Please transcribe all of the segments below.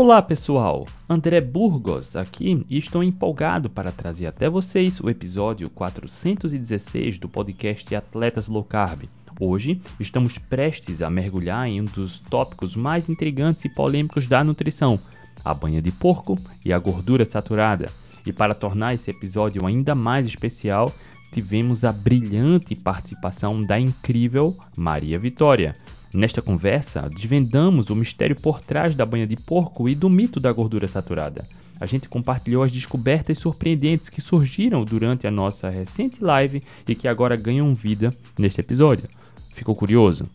Olá pessoal, André Burgos aqui e estou empolgado para trazer até vocês o episódio 416 do podcast Atletas Low Carb. Hoje estamos prestes a mergulhar em um dos tópicos mais intrigantes e polêmicos da nutrição, a banha de porco e a gordura saturada. E para tornar esse episódio ainda mais especial, tivemos a brilhante participação da incrível Maria Vitória. Nesta conversa, desvendamos o mistério por trás da banha de porco e do mito da gordura saturada. A gente compartilhou as descobertas surpreendentes que surgiram durante a nossa recente live e que agora ganham vida neste episódio. Ficou curioso?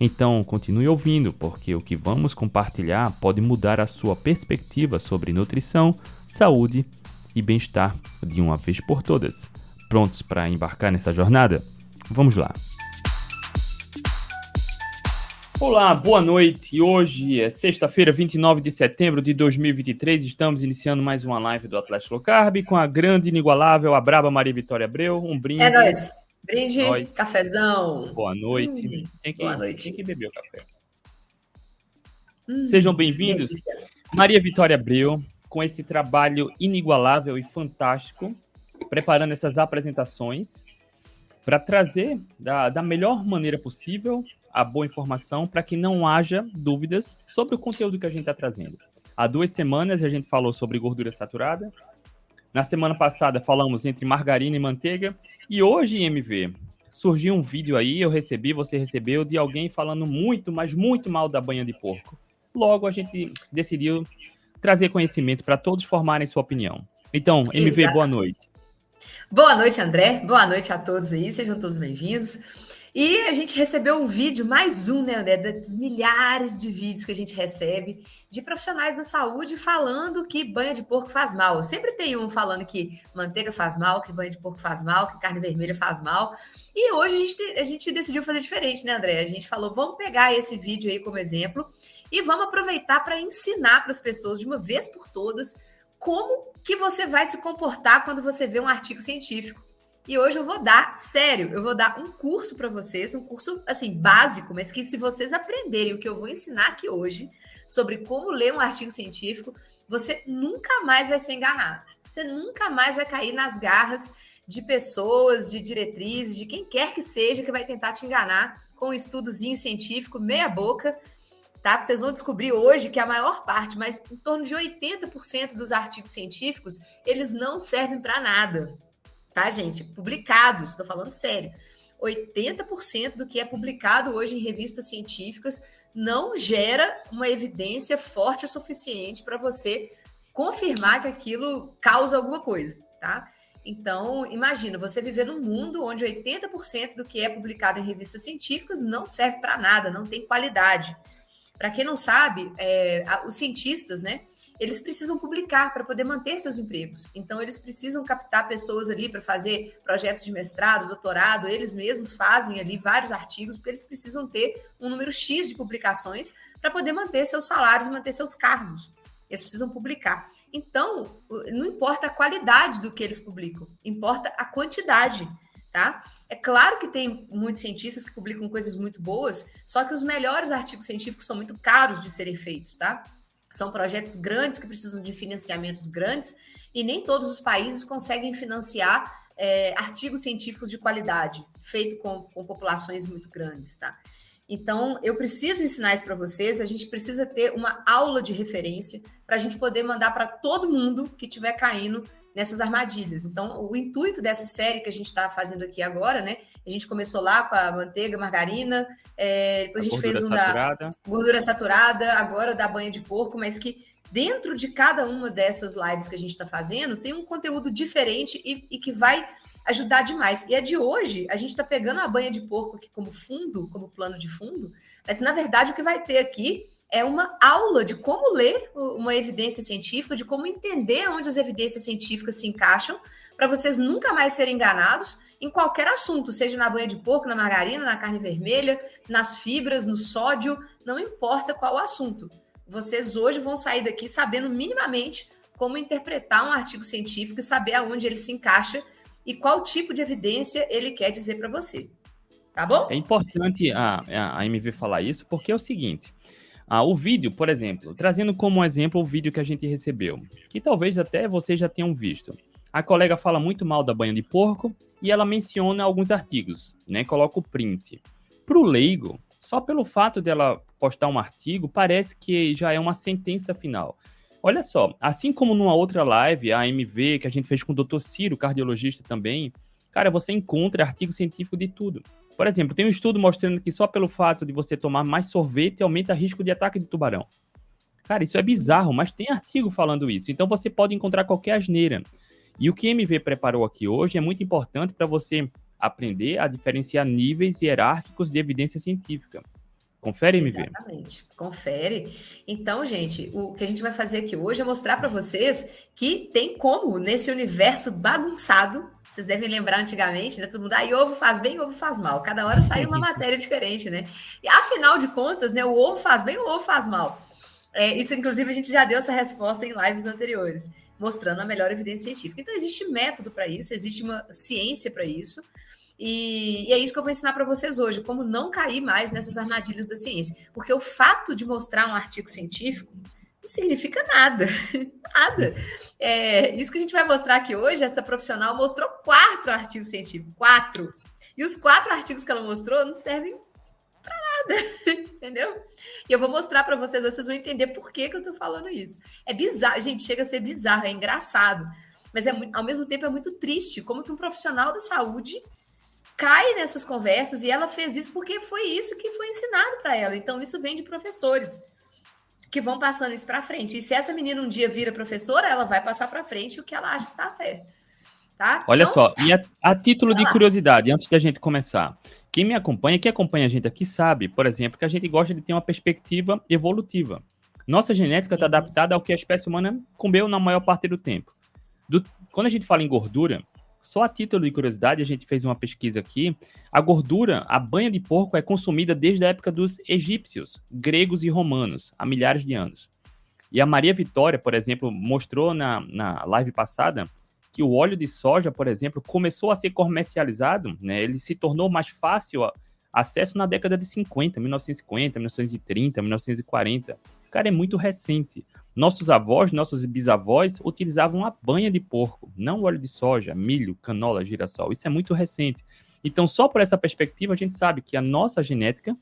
Então continue ouvindo, porque o que vamos compartilhar pode mudar a sua perspectiva sobre nutrição, saúde e bem-estar de uma vez por todas. Prontos para embarcar nessa jornada? Vamos lá! Olá, boa noite. Hoje é sexta-feira, 29 de setembro de 2023. Estamos iniciando mais uma live do Atlético Low Carb com a grande, inigualável, a braba Maria Vitória Abreu. Um brinde. É nóis. Brinde, nós. cafezão. Boa noite. Hum, tem que, boa noite. Tem que beber o café. Hum, Sejam bem-vindos. Maria Vitória Abreu, com esse trabalho inigualável e fantástico, preparando essas apresentações para trazer da, da melhor maneira possível a boa informação para que não haja dúvidas sobre o conteúdo que a gente está trazendo. Há duas semanas a gente falou sobre gordura saturada. Na semana passada falamos entre margarina e manteiga. E hoje, MV, surgiu um vídeo aí, eu recebi, você recebeu, de alguém falando muito, mas muito mal da banha de porco. Logo, a gente decidiu trazer conhecimento para todos formarem sua opinião. Então, MV, Exato. boa noite. Boa noite, André. Boa noite a todos aí, sejam todos bem-vindos. E a gente recebeu um vídeo, mais um, né, André, dos milhares de vídeos que a gente recebe de profissionais da saúde falando que banha de porco faz mal. Sempre tem um falando que manteiga faz mal, que banha de porco faz mal, que carne vermelha faz mal. E hoje a gente, a gente decidiu fazer diferente, né, André? A gente falou, vamos pegar esse vídeo aí como exemplo e vamos aproveitar para ensinar para as pessoas de uma vez por todas como que você vai se comportar quando você vê um artigo científico. E hoje eu vou dar, sério, eu vou dar um curso para vocês, um curso assim básico, mas que se vocês aprenderem o que eu vou ensinar aqui hoje sobre como ler um artigo científico, você nunca mais vai ser enganado. Você nunca mais vai cair nas garras de pessoas, de diretrizes, de quem quer que seja que vai tentar te enganar com um estudozinho científico meia boca, tá? Vocês vão descobrir hoje que a maior parte, mas em torno de 80% dos artigos científicos, eles não servem para nada tá, gente? Publicados, estou falando sério. 80% do que é publicado hoje em revistas científicas não gera uma evidência forte o suficiente para você confirmar que aquilo causa alguma coisa, tá? Então, imagina, você viver num mundo onde 80% do que é publicado em revistas científicas não serve para nada, não tem qualidade. Para quem não sabe, é, os cientistas, né, eles precisam publicar para poder manter seus empregos. Então, eles precisam captar pessoas ali para fazer projetos de mestrado, doutorado, eles mesmos fazem ali vários artigos, porque eles precisam ter um número X de publicações para poder manter seus salários manter seus cargos. Eles precisam publicar. Então, não importa a qualidade do que eles publicam, importa a quantidade, tá? É claro que tem muitos cientistas que publicam coisas muito boas, só que os melhores artigos científicos são muito caros de serem feitos, tá? São projetos grandes que precisam de financiamentos grandes e nem todos os países conseguem financiar é, artigos científicos de qualidade, feito com, com populações muito grandes, tá? Então, eu preciso ensinar isso para vocês. A gente precisa ter uma aula de referência para a gente poder mandar para todo mundo que estiver caindo nessas armadilhas. Então, o intuito dessa série que a gente está fazendo aqui agora, né? A gente começou lá com a manteiga, margarina, é, depois a, a gente fez um saturada. da gordura saturada, agora da banha de porco, mas que dentro de cada uma dessas lives que a gente está fazendo tem um conteúdo diferente e, e, que vai ajudar demais. E a de hoje, a gente está pegando a banha de porco aqui como fundo, como plano de fundo, mas na verdade o que vai ter aqui é uma aula de como ler uma evidência científica, de como entender onde as evidências científicas se encaixam, para vocês nunca mais serem enganados em qualquer assunto, seja na banha de porco, na margarina, na carne vermelha, nas fibras, no sódio, não importa qual o assunto. Vocês hoje vão sair daqui sabendo minimamente como interpretar um artigo científico e saber aonde ele se encaixa e qual tipo de evidência ele quer dizer para você. Tá bom? É importante a, a MV falar isso, porque é o seguinte: Ah, o vídeo, por exemplo, trazendo como exemplo o vídeo que a gente recebeu, que talvez até vocês já tenham visto. A colega fala muito mal da banha de porco e ela menciona alguns artigos, né? Coloca o print. Para o leigo, só pelo fato dela postar um artigo, parece que já é uma sentença final. Olha só, assim como numa outra live, a MV, que a gente fez com o Dr. Ciro, cardiologista também, cara, você encontra artigo científico de tudo. Por exemplo, tem um estudo mostrando que só pelo fato de você tomar mais sorvete aumenta o risco de ataque de tubarão. Cara, isso é bizarro, mas tem artigo falando isso. Então você pode encontrar qualquer asneira. E o que MV preparou aqui hoje é muito importante para você aprender a diferenciar níveis hierárquicos de evidência científica. Confere, MV. Exatamente, confere. Então, gente, o que a gente vai fazer aqui hoje é mostrar para vocês que tem como, nesse universo bagunçado, vocês devem lembrar antigamente, né? Todo mundo, aí ah, ovo faz bem, ovo faz mal. Cada hora sai uma matéria diferente, né? E afinal de contas, né? O ovo faz bem, o ovo faz mal. É, isso, inclusive, a gente já deu essa resposta em lives anteriores mostrando a melhor evidência científica. Então, existe método para isso, existe uma ciência para isso. E, e, é isso que eu vou ensinar para vocês hoje, como não cair mais nessas armadilhas da ciência. Porque o fato de mostrar um artigo científico não significa nada. nada. É, isso que a gente vai mostrar aqui hoje, essa profissional mostrou quatro artigos científicos. Quatro. E os quatro artigos que ela mostrou não servem para nada. Entendeu? E eu vou mostrar para vocês, vocês vão entender por que, que eu estou falando isso. É bizarro, gente, chega a ser bizarro, é engraçado. Mas é, ao mesmo tempo é muito triste como que um profissional da saúde cai nessas conversas e ela fez isso porque foi isso que foi ensinado para ela. Então, isso vem de professores que vão passando isso para frente. E se essa menina um dia vira professora, ela vai passar para frente o que ela acha que está certo. Tá? Olha então, só, e a, a título de curiosidade, antes de a gente começar, quem me acompanha, quem acompanha a gente aqui, sabe, por exemplo, que a gente gosta de ter uma perspectiva evolutiva. Nossa genética está adaptada ao que a espécie humana comeu na maior parte do tempo. Do, quando a gente fala em gordura, só a título de curiosidade, a gente fez uma pesquisa aqui. A gordura, a banha de porco, é consumida desde a época dos egípcios, gregos e romanos, há milhares de anos. E a Maria Vitória, por exemplo, mostrou na, na live passada que o óleo de soja, por exemplo, começou a ser comercializado, né? Ele se tornou mais fácil acesso na década de 50, 1950, 1930, 1940. Cara, é muito recente. Nossos avós, nossos bisavós utilizavam a banha de porco, não óleo de soja, milho, canola, girassol. Isso é muito recente. Então, só por essa perspectiva, a gente sabe que a nossa genética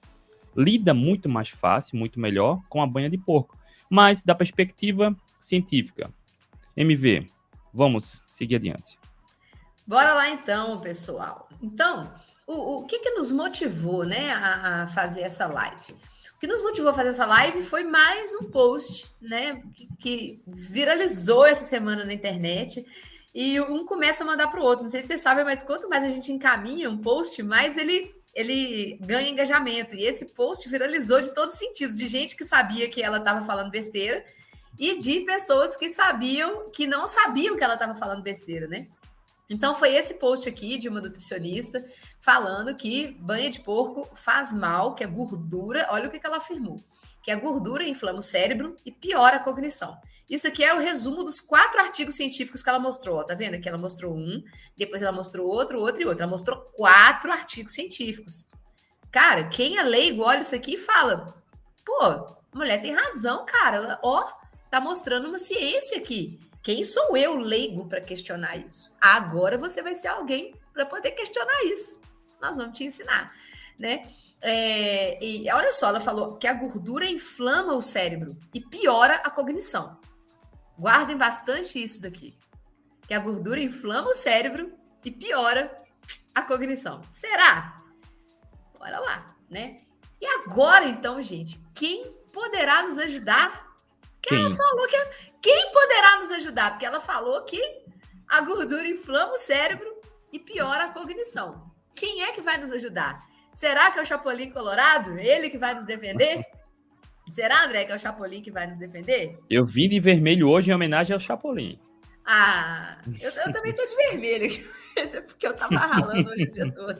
lida muito mais fácil, muito melhor com a banha de porco. Mas, da perspectiva científica, MV, Vamos seguir adiante. Bora lá então, pessoal. Então, o, o que, que nos motivou né, a, a, fazer essa live? Que nos motivou a fazer essa live foi mais um post né, que, que viralizou essa semana na internet. E um começa a mandar para o outro. Não sei se vocês sabem, mas quanto mais a gente encaminha um post, mais ele ele ganha engajamento. E esse post viralizou de todos os sentidos, de gente que sabia que ela estava falando besteira e de pessoas que sabiam, que não sabiam que ela estava falando besteira, né? Então foi esse post aqui de uma nutricionista falando que banha de porco faz mal, que é gordura. Olha o que, ela afirmou: que a gordura inflama o cérebro e piora a cognição. Isso aqui é o resumo dos quatro artigos científicos que ela mostrou. Tá vendo? Que ela mostrou um, depois ela mostrou outro, outro e outro. Ela mostrou quatro artigos científicos. Cara, quem é leigo olha isso aqui e fala: pô, a mulher tem razão, cara. Ó, está mostrando uma ciência aqui. Quem sou eu, leigo, para questionar isso? Agora você vai ser alguém para poder questionar isso. Nós vamos te ensinar, né? É, e olha só, ela falou que a gordura inflama o cérebro e piora a cognição. Guardem bastante isso daqui. Que a gordura inflama o cérebro e piora a cognição. Será? Bora lá, né? E agora, então, gente, quem poderá nos ajudar quem? Ela falou que quem poderá nos ajudar? Porque ela falou que a gordura inflama o cérebro e piora a cognição. Quem é que vai nos ajudar? Será que é o Chapolin Colorado? Ele que vai nos defender? Será, André, que é o Chapolin que vai nos defender? Eu vim de vermelho hoje em homenagem ao Chapolin. Ah, eu, eu também tô de vermelho, porque eu tava ralando hoje o dia todo.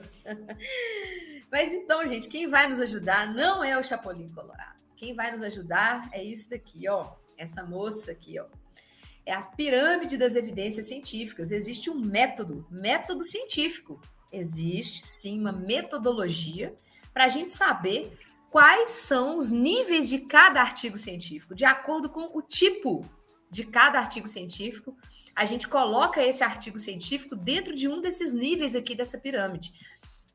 Mas então, gente, quem vai nos ajudar não é o Chapolin Colorado. Quem vai nos ajudar é isso daqui, ó. Essa moça aqui, ó. É a pirâmide das evidências científicas. Existe um método, método científico. Existe sim uma metodologia para a gente saber quais são os níveis de cada artigo científico, de acordo com o tipo de cada artigo científico. A gente coloca esse artigo científico dentro de um desses níveis aqui dessa pirâmide.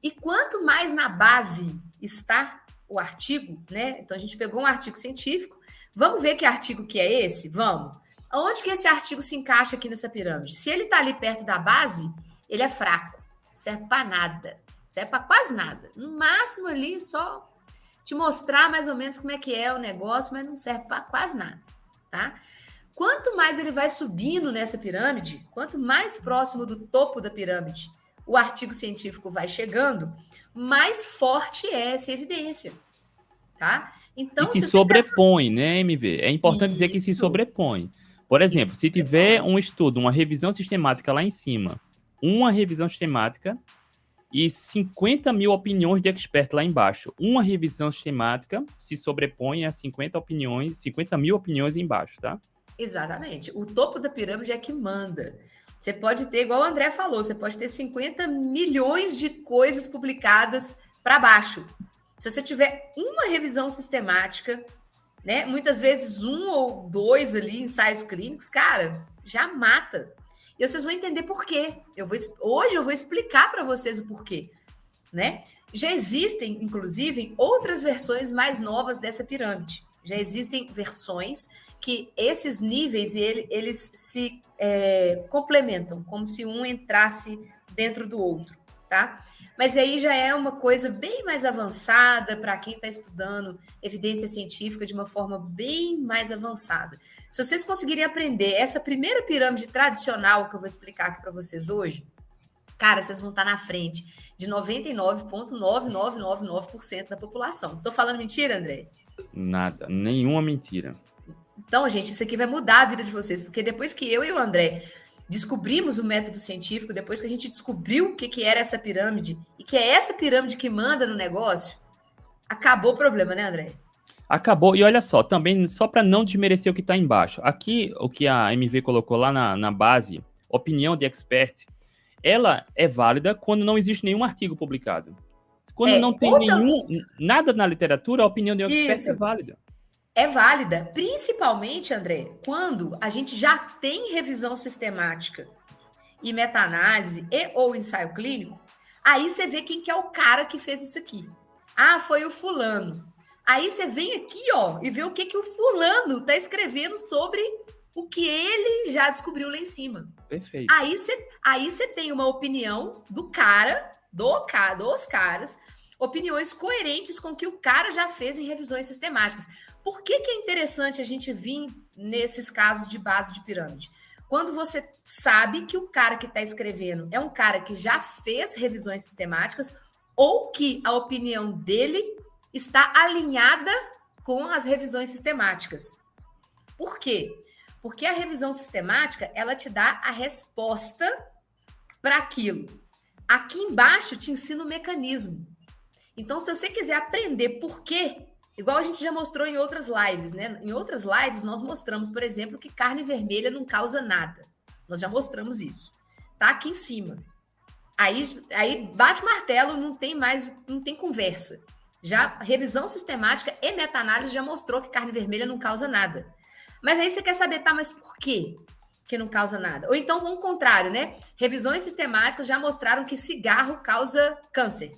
E quanto mais na base está o artigo, né? Então a gente pegou um artigo científico, vamos ver que artigo que é esse? Vamos. Onde que esse artigo se encaixa aqui nessa pirâmide? Se ele está ali perto da base, ele é fraco, serve para nada, serve para quase nada. No máximo ali só te mostrar mais ou menos como é que é o negócio, mas não serve para quase nada, tá? Quanto mais ele vai subindo nessa pirâmide, quanto mais próximo do topo da pirâmide o artigo científico vai chegando, mais forte é essa evidência, tá? Então, e se, se sobrepõe, tá... né, MV? É importante Isso. dizer que se sobrepõe. Por exemplo, Isso. se tiver um estudo, uma revisão sistemática lá em cima, uma revisão sistemática e 50 mil opiniões de expert lá embaixo. Uma revisão sistemática se sobrepõe a 50 opiniões, 50 mil opiniões embaixo, tá? Exatamente. O topo da pirâmide é que manda. Você pode ter, igual o André falou, você pode ter 50 milhões de coisas publicadas para baixo. Se você tiver uma revisão sistemática, né, muitas vezes um ou dois ali ensaios clínicos, cara, já mata. E vocês vão entender por quê. Eu vou, hoje eu vou explicar para vocês o porquê, né? Já existem, inclusive, outras versões mais novas dessa pirâmide. Já existem versões que esses níveis ele, eles se é, complementam, como se um entrasse dentro do outro, tá? Mas aí já é uma coisa bem mais avançada para quem está estudando evidência científica de uma forma bem mais avançada. Se vocês conseguirem aprender essa primeira pirâmide tradicional que eu vou explicar aqui para vocês hoje, cara, vocês vão estar tá na frente de 99,9999% da população. Estou falando mentira, André? Nada, nenhuma mentira. Então, gente, isso aqui vai mudar a vida de vocês, porque depois que eu e o André descobrimos o método científico, depois que a gente descobriu o que, que era essa pirâmide, e que é essa pirâmide que manda no negócio, acabou o problema, né, André? Acabou. E olha só, também, só para não desmerecer o que está embaixo. Aqui, o que a MV colocou lá na, na base, opinião de expert, ela é válida quando não existe nenhum artigo publicado. Quando é, não tem nenhum, nada na literatura, a opinião de um expert é válida. É válida, principalmente, André, quando a gente já tem revisão sistemática e meta-análise e ou ensaio clínico, aí você vê quem que é o cara que fez isso aqui. Ah, foi o fulano. Aí você vem aqui, ó, e vê o que que o fulano tá escrevendo sobre o que ele já descobriu lá em cima. Perfeito. Aí você aí você tem uma opinião do cara, do cara, dos caras, opiniões coerentes com o que o cara já fez em revisões sistemáticas. Por que, que é interessante a gente vir nesses casos de base de pirâmide? Quando você sabe que o cara que está escrevendo é um cara que já fez revisões sistemáticas ou que a opinião dele está alinhada com as revisões sistemáticas. Por quê? Porque a revisão sistemática, ela te dá a resposta para aquilo. Aqui embaixo te ensina o mecanismo. Então, se você quiser aprender por quê, igual a gente já mostrou em outras lives, né? Em outras lives, nós mostramos, por exemplo, que carne vermelha não causa nada. Nós já mostramos isso. Tá aqui em cima. Aí, aí bate martelo, não tem mais, não tem conversa. Já revisão sistemática e meta-análise já mostrou que carne vermelha não causa nada. Mas aí você quer saber, tá, mas por quê que não causa nada? Ou então, o contrário, né? Revisões sistemáticas já mostraram que cigarro causa câncer.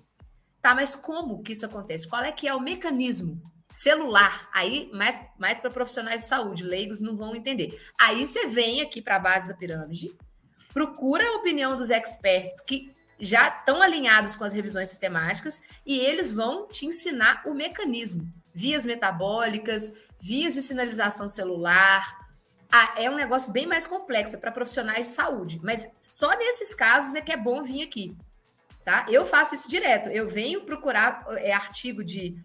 Tá, mas como que isso acontece? Qual é que é o mecanismo celular? Aí, mais, mais para profissionais de saúde, leigos não vão entender. Aí você vem aqui para a base da pirâmide, procura a opinião dos experts que já estão alinhados com as revisões sistemáticas e eles vão te ensinar o mecanismo, vias metabólicas, vias de sinalização celular. Ah, é um negócio bem mais complexo para profissionais de saúde, mas só nesses casos é que é bom vir aqui, tá? Eu faço isso direto. Eu venho procurar é, artigo de,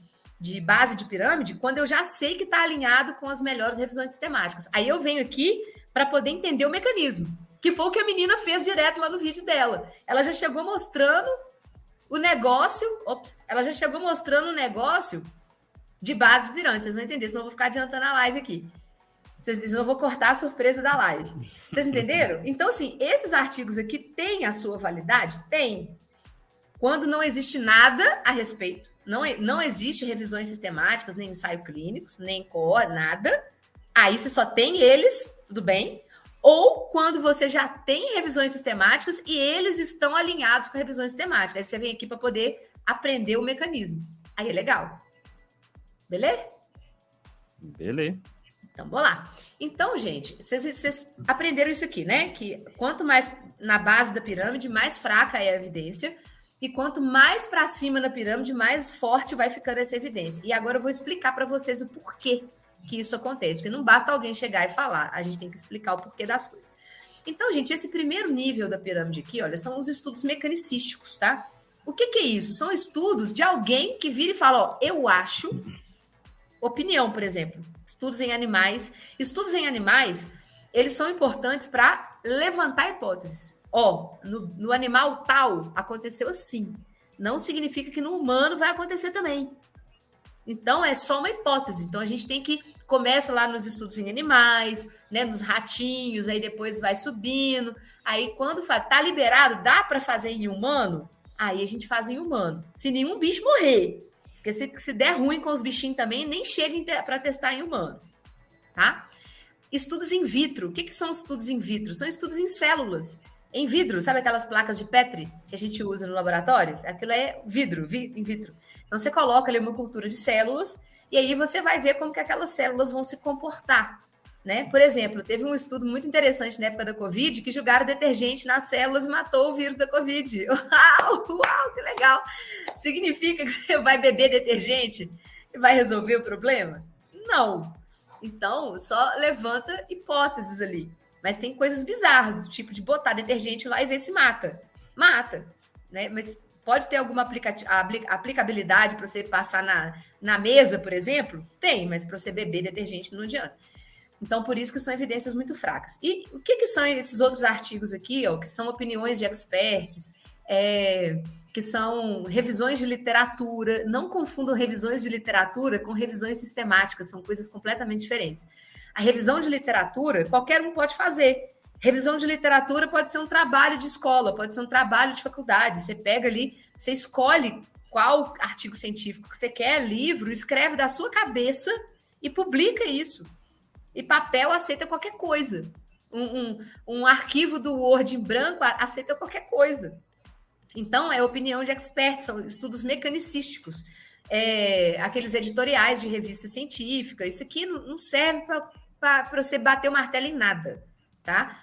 de base de pirâmide quando eu já sei que está alinhado com as melhores revisões sistemáticas. Aí eu venho aqui para poder entender o mecanismo. Que foi o que a menina fez direto lá no vídeo dela. Ela já chegou mostrando o negócio. Ops, ela já chegou mostrando o negócio de base de pirâmide. Vocês vão entender, senão eu vou ficar adiantando a live aqui. Vocês eu vou cortar a surpresa da live. Vocês entenderam? Então, assim, esses artigos aqui têm a sua validade? Tem. Quando não existe nada a respeito. não, não existe revisões sistemáticas, nem ensaio clínicos, nem core, nada. Aí você só tem eles, tudo bem. Ou quando você já tem revisões sistemáticas e eles estão alinhados com revisões sistemáticas. Aí você vem aqui para poder aprender o mecanismo. Aí é legal. Beleza? Beleza. Então, vamos lá. Então, gente, vocês, vocês, aprenderam isso aqui, né? Que quanto mais na base da pirâmide, mais fraca é a evidência. E quanto mais para cima na pirâmide, mais forte vai ficando essa evidência. E agora eu vou explicar para vocês o porquê que isso acontece. Porque não basta alguém chegar e falar, a gente tem que explicar o porquê das coisas. Então, gente, esse primeiro nível da pirâmide aqui, olha, são os estudos mecanicísticos, tá? O que, que é isso? São estudos de alguém que vira e fala, ó, eu acho, opinião, por exemplo, estudos em animais. Estudos em animais, eles são importantes para levantar hipóteses. Ó, no, no animal tal aconteceu assim. Não significa que no humano vai acontecer também. Então é só uma hipótese. Então a gente tem que começa lá nos estudos em animais, né, nos ratinhos, aí depois vai subindo. Aí quando tá liberado, dá para fazer em humano? Aí a gente faz em humano. Se nenhum bicho morrer, porque se, se der ruim com os bichinhos também, nem chega para testar em humano, tá? Estudos in vitro. O que, que são estudos in vitro? São estudos em células, em vidro. Sabe aquelas placas de Petri que a gente usa no laboratório? Aquilo é vidro, vi, in vitro. Então você coloca ali uma cultura de células e aí você vai ver como que aquelas células vão se comportar. Né? Por exemplo, teve um estudo muito interessante na época da Covid que jogaram detergente nas células e matou o vírus da Covid. Uau, uau, que legal! Significa que você vai beber detergente e vai resolver o problema? Não. Então, só levanta hipóteses ali. Mas tem coisas bizarras, do tipo de botar detergente lá e ver se mata. Mata, né? Mas pode ter alguma aplicabilidade para você passar na, na mesa, por exemplo? Tem, mas para você beber detergente não adianta. Então, por isso que são evidências muito fracas. E o que, que são esses outros artigos aqui, ó, que são opiniões de experts, é, que são revisões de literatura. Não confundam revisões de literatura com revisões sistemáticas, são coisas completamente diferentes. A revisão de literatura, qualquer um pode fazer. Revisão de literatura pode ser um trabalho de escola, pode ser um trabalho de faculdade. Você pega ali, você escolhe qual artigo científico que você quer, livro, escreve da sua cabeça e publica isso. E papel aceita qualquer coisa. Um, um, um arquivo do Word em branco aceita qualquer coisa. Então, é opinião de experts, são estudos mecanicísticos. É, aqueles editoriais de revista científica, isso aqui não serve para você bater o martelo em nada, tá?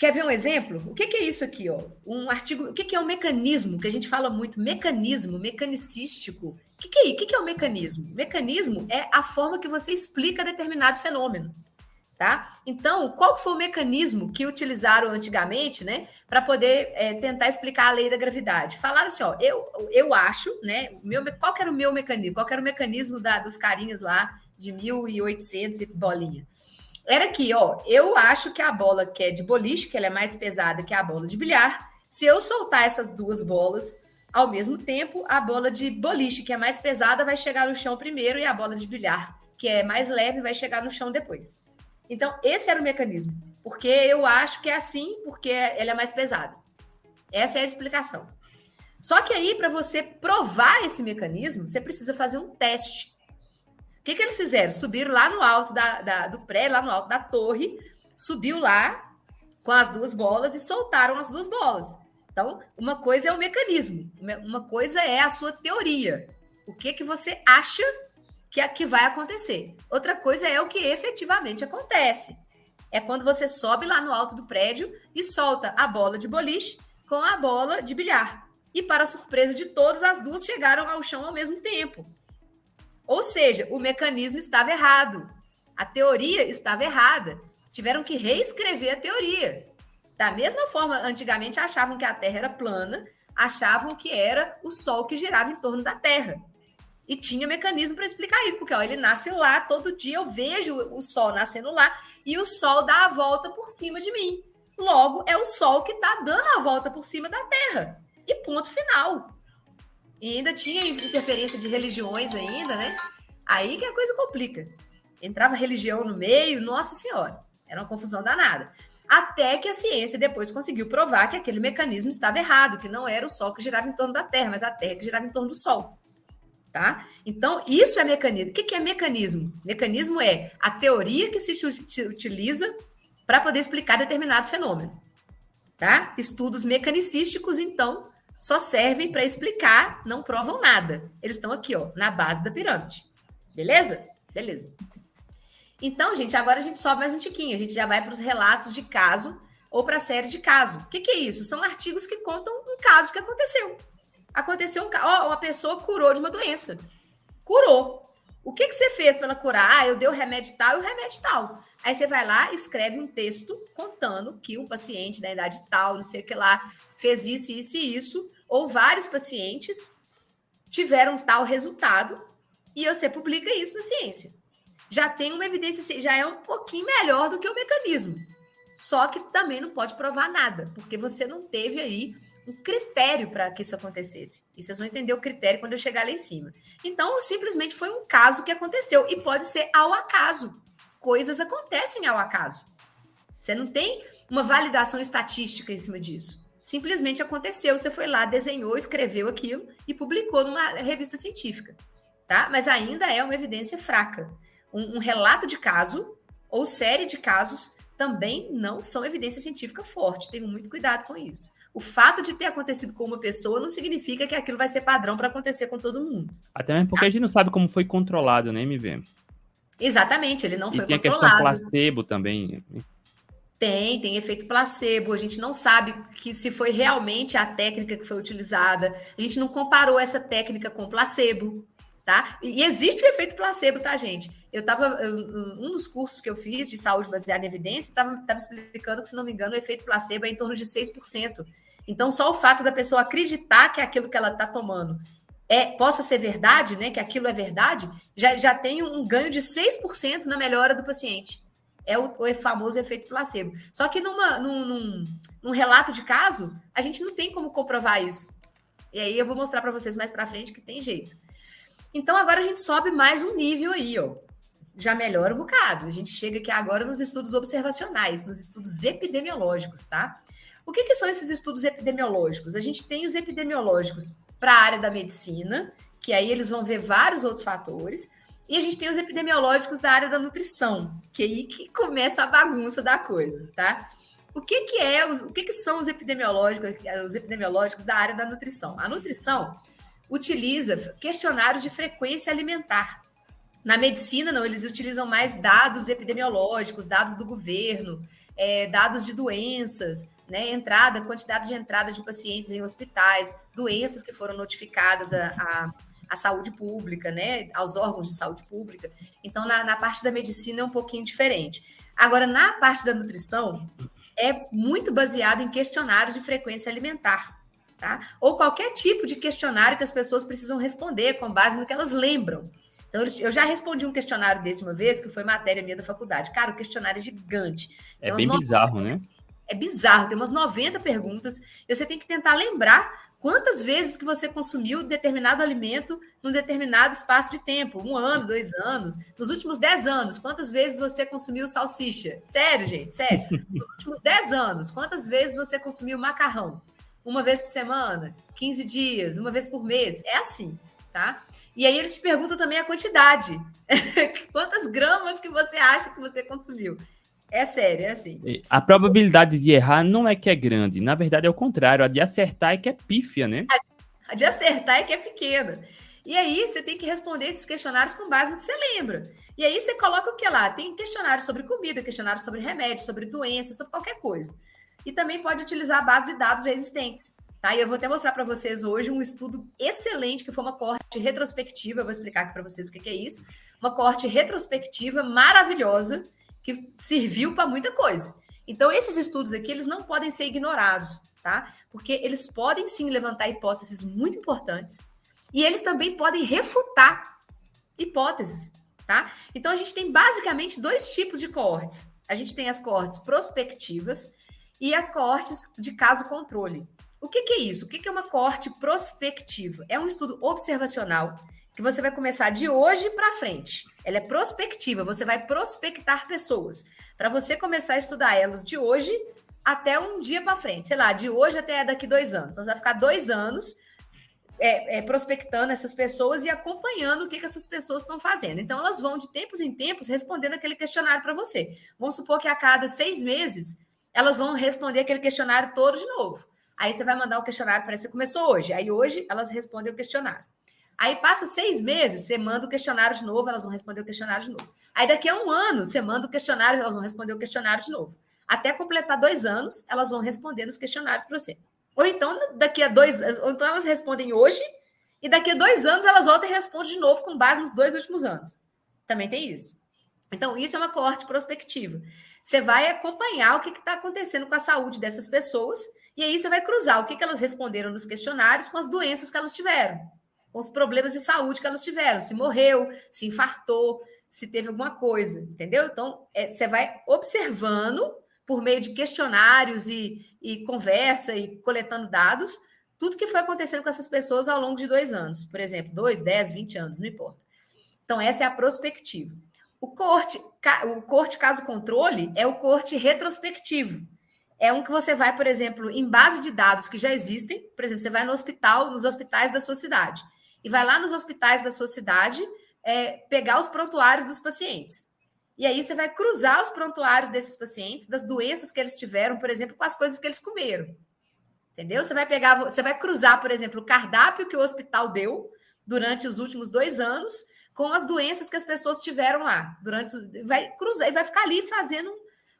Quer ver um exemplo? O que, que é isso aqui? Ó? Um artigo. O que, que é o um mecanismo? Que a gente fala muito, mecanismo, mecanicístico. O que, que é, o que, que é o mecanismo? Mecanismo é a forma que você explica determinado fenômeno. Tá? Então, qual foi o mecanismo que utilizaram antigamente, né, para poder é, tentar explicar a lei da gravidade? Falaram assim, ó, eu, eu acho, né, meu, qual era o meu mecanismo? Qual era o mecanismo da, dos carinhas lá de 1800 e bolinha? era que, ó, eu acho que a bola que é de boliche, que ela é mais pesada que a bola de bilhar, se eu soltar essas duas bolas ao mesmo tempo, a bola de boliche, que é mais pesada, vai chegar no chão primeiro e a bola de bilhar, que é mais leve, vai chegar no chão depois. Então, esse era o mecanismo. Porque eu acho que é assim, porque ela é mais pesada. Essa é a explicação. Só que aí, para você provar esse mecanismo, você precisa fazer um teste. O que, que eles fizeram? Subiram lá no alto da, da, do prédio, lá no alto da torre, subiu lá com as duas bolas e soltaram as duas bolas. Então, uma coisa é o mecanismo, uma coisa é a sua teoria. O que, que você acha que, que vai acontecer? Outra coisa é o que efetivamente acontece. É quando você sobe lá no alto do prédio e solta a bola de boliche com a bola de bilhar. E, para surpresa de todos, as duas chegaram ao chão ao mesmo tempo. Ou seja, o mecanismo estava errado. A teoria estava errada. Tiveram que reescrever a teoria. Da mesma forma, antigamente achavam que a Terra era plana, achavam que era o Sol que girava em torno da Terra. E tinha mecanismo para explicar isso, porque ó, ele nasce lá, todo dia eu vejo o Sol nascendo lá, e o Sol dá a volta por cima de mim. Logo, é o Sol que está dando a volta por cima da Terra. E ponto final. E ainda tinha interferência de religiões ainda, né? Aí que a coisa complica. Entrava religião no meio, nossa senhora, era uma confusão danada. Até que a ciência depois conseguiu provar que aquele mecanismo estava errado, que não era o Sol que girava em torno da Terra, mas a Terra que girava em torno do Sol. Tá? Então, isso é mecanismo. O que é mecanismo? Mecanismo é a teoria que se utiliza para poder explicar determinado fenômeno. Tá? Estudos mecanicísticos, então, só servem para explicar, não provam nada. Eles estão aqui, ó, na base da pirâmide. Beleza? Beleza. Então, gente, agora a gente sobe mais um tiquinho. A gente já vai para os relatos de caso ou para séries de caso. O que, que, é isso? São artigos que contam um caso que aconteceu. Aconteceu um caso. Uma pessoa curou de uma doença. Curou. O que, que você fez para ela curar? Ah, eu dei o remédio tal e o remédio tal. Aí você vai lá, escreve um texto contando que o paciente da idade tal, não sei o que lá, fez isso, isso e isso, ou vários pacientes tiveram tal resultado e você publica isso na ciência. Já tem uma evidência, já é um pouquinho melhor do que o mecanismo. Só que também não pode provar nada, porque você não teve aí um critério para que isso acontecesse. E vocês vão entender o critério quando eu chegar lá em cima. Então, simplesmente foi um caso que aconteceu. E pode ser ao acaso. Coisas acontecem ao acaso. Você não tem uma validação estatística em cima disso. Simplesmente aconteceu. Você foi lá, desenhou, escreveu aquilo e publicou numa revista científica tá? Mas ainda é uma evidência fraca. Um, um relato de caso ou série de casos também não são evidência científica forte. Tenho muito cuidado com isso. O fato de ter acontecido com uma pessoa não significa que aquilo vai ser padrão para acontecer com todo mundo. Até mesmo porque a gente não sabe como foi controlado, né, MV? Exatamente, ele não e foi tem controlado. Tem a questão placebo também. Tem, tem efeito placebo. A gente não sabe que se foi realmente a técnica que foi utilizada. A gente não comparou essa técnica com placebo tá? E existe o efeito placebo, tá, gente? Eu tava, um dos cursos que eu fiz de saúde baseada em evidência, estava tava explicando que, se não me engano, o efeito placebo é em torno de 6%. Então, só o fato da pessoa acreditar que aquilo que ela está tomando é, possa ser verdade, né? Que aquilo é verdade, já, já tem um ganho de 6% na melhora do paciente. É o, o, famoso efeito placebo. Só que numa, num, num, num relato de caso, a gente não tem como comprovar isso. E aí eu vou mostrar para vocês mais para frente que tem jeito. Então agora a gente sobe mais um nível aí, ó. Já melhora um bocado. A gente chega aqui agora nos estudos observacionais, nos estudos epidemiológicos, tá? O que, que são esses estudos epidemiológicos? A gente tem os epidemiológicos para a área da medicina, que aí eles vão ver vários outros fatores, e a gente tem os epidemiológicos da área da nutrição, que é aí que começa a bagunça da coisa, tá? O que, que é, os, o que, que são os epidemiológicos, os epidemiológicos da área da nutrição? A nutrição utiliza questionários de frequência alimentar. Na medicina, não, eles utilizam mais dados epidemiológicos, dados do governo, é, dados de doenças, né, entrada, quantidade de entrada de pacientes em hospitais, doenças que foram notificadas à, à, saúde pública, né, aos órgãos de saúde pública. Então, na, na parte da medicina é um pouquinho diferente. Agora, na parte da nutrição, é muito baseado em questionários de frequência alimentar tá? Ou qualquer tipo de questionário que as pessoas precisam responder com base no que elas lembram. Então, eu já respondi um questionário desse uma vez, que foi matéria minha da faculdade. Cara, o questionário é gigante. É bem bizarro, né? É bizarro, tem umas 90 perguntas, e você tem que tentar lembrar quantas vezes que você consumiu determinado alimento num determinado espaço de tempo, um ano, dois anos, nos últimos 10 anos, quantas vezes você consumiu salsicha? Sério, gente, sério. Nos últimos 10 anos, quantas vezes você consumiu macarrão? uma vez por semana, 15 dias, uma vez por mês. É assim, tá? E aí eles te perguntam também a quantidade. Quantas gramas que você acha que você consumiu? É sério, é assim. A probabilidade de errar não é que é grande, na verdade é o contrário, a de acertar é que é pífia, né? A de acertar é que é pequena. E aí você tem que responder esses questionários com base no que você lembra. E aí você coloca o que lá? Tem questionário sobre comida, questionário sobre remédio, sobre doença, sobre qualquer coisa e também pode utilizar a base de dados já existentes. Tá? E eu vou até mostrar para vocês hoje um estudo excelente, que foi uma corte retrospectiva, eu vou explicar aqui para vocês o que, que é isso. Uma corte retrospectiva maravilhosa, que serviu para muita coisa. Então, esses estudos aqui, eles não podem ser ignorados, tá? Porque eles podem sim levantar hipóteses muito importantes e eles também podem refutar hipóteses, tá? Então, a gente tem basicamente dois tipos de coortes. A gente tem as coortes prospectivas, e as coortes de caso controle. O que, que é isso? O que, que é uma coorte prospectiva? É um estudo observacional que você vai começar de hoje para frente. Ela é prospectiva, você vai prospectar pessoas para você começar a estudar elas de hoje até um dia para frente, sei lá, de hoje até daqui dois anos. Então, você vai ficar dois anos é, é, prospectando essas pessoas e acompanhando o que, que essas pessoas estão fazendo. Então, elas vão, de tempos em tempos, respondendo aquele questionário para você. Vamos supor que a cada seis meses, elas vão responder aquele questionário todo de novo. Aí você vai mandar o questionário para você começou hoje. Aí hoje elas respondem o questionário. Aí passa seis meses, você manda o questionário de novo, elas vão responder o questionário de novo. Aí daqui a um ano, você manda o questionário, elas vão responder o questionário de novo. Até completar dois anos, elas vão responder os questionários para você. Ou então, daqui a dois ou então elas respondem hoje, e daqui a dois anos elas voltam e respondem de novo com base nos dois últimos anos. Também tem isso. Então, isso é uma coorte prospectiva. Você vai acompanhar o que está acontecendo com a saúde dessas pessoas, e aí você vai cruzar o que, que elas responderam nos questionários com as doenças que elas tiveram, com os problemas de saúde que elas tiveram, se morreu, se infartou, se teve alguma coisa, entendeu? Então, é, você vai observando por meio de questionários e, e conversa e coletando dados, tudo que foi acontecendo com essas pessoas ao longo de dois anos, por exemplo, dois, dez, vinte anos, não importa. Então, essa é a prospectiva. O corte, o corte caso controle é o corte retrospectivo. É um que você vai, por exemplo, em base de dados que já existem, por exemplo, você vai no hospital, nos hospitais da sua cidade, e vai lá nos hospitais da sua cidade é, pegar os prontuários dos pacientes. E aí você vai cruzar os prontuários desses pacientes, das doenças que eles tiveram, por exemplo, com as coisas que eles comeram. Entendeu? Você vai pegar, você vai cruzar, por exemplo, o cardápio que o hospital deu durante os últimos dois anos com as doenças que as pessoas tiveram lá. Durante vai cruzar e vai ficar ali fazendo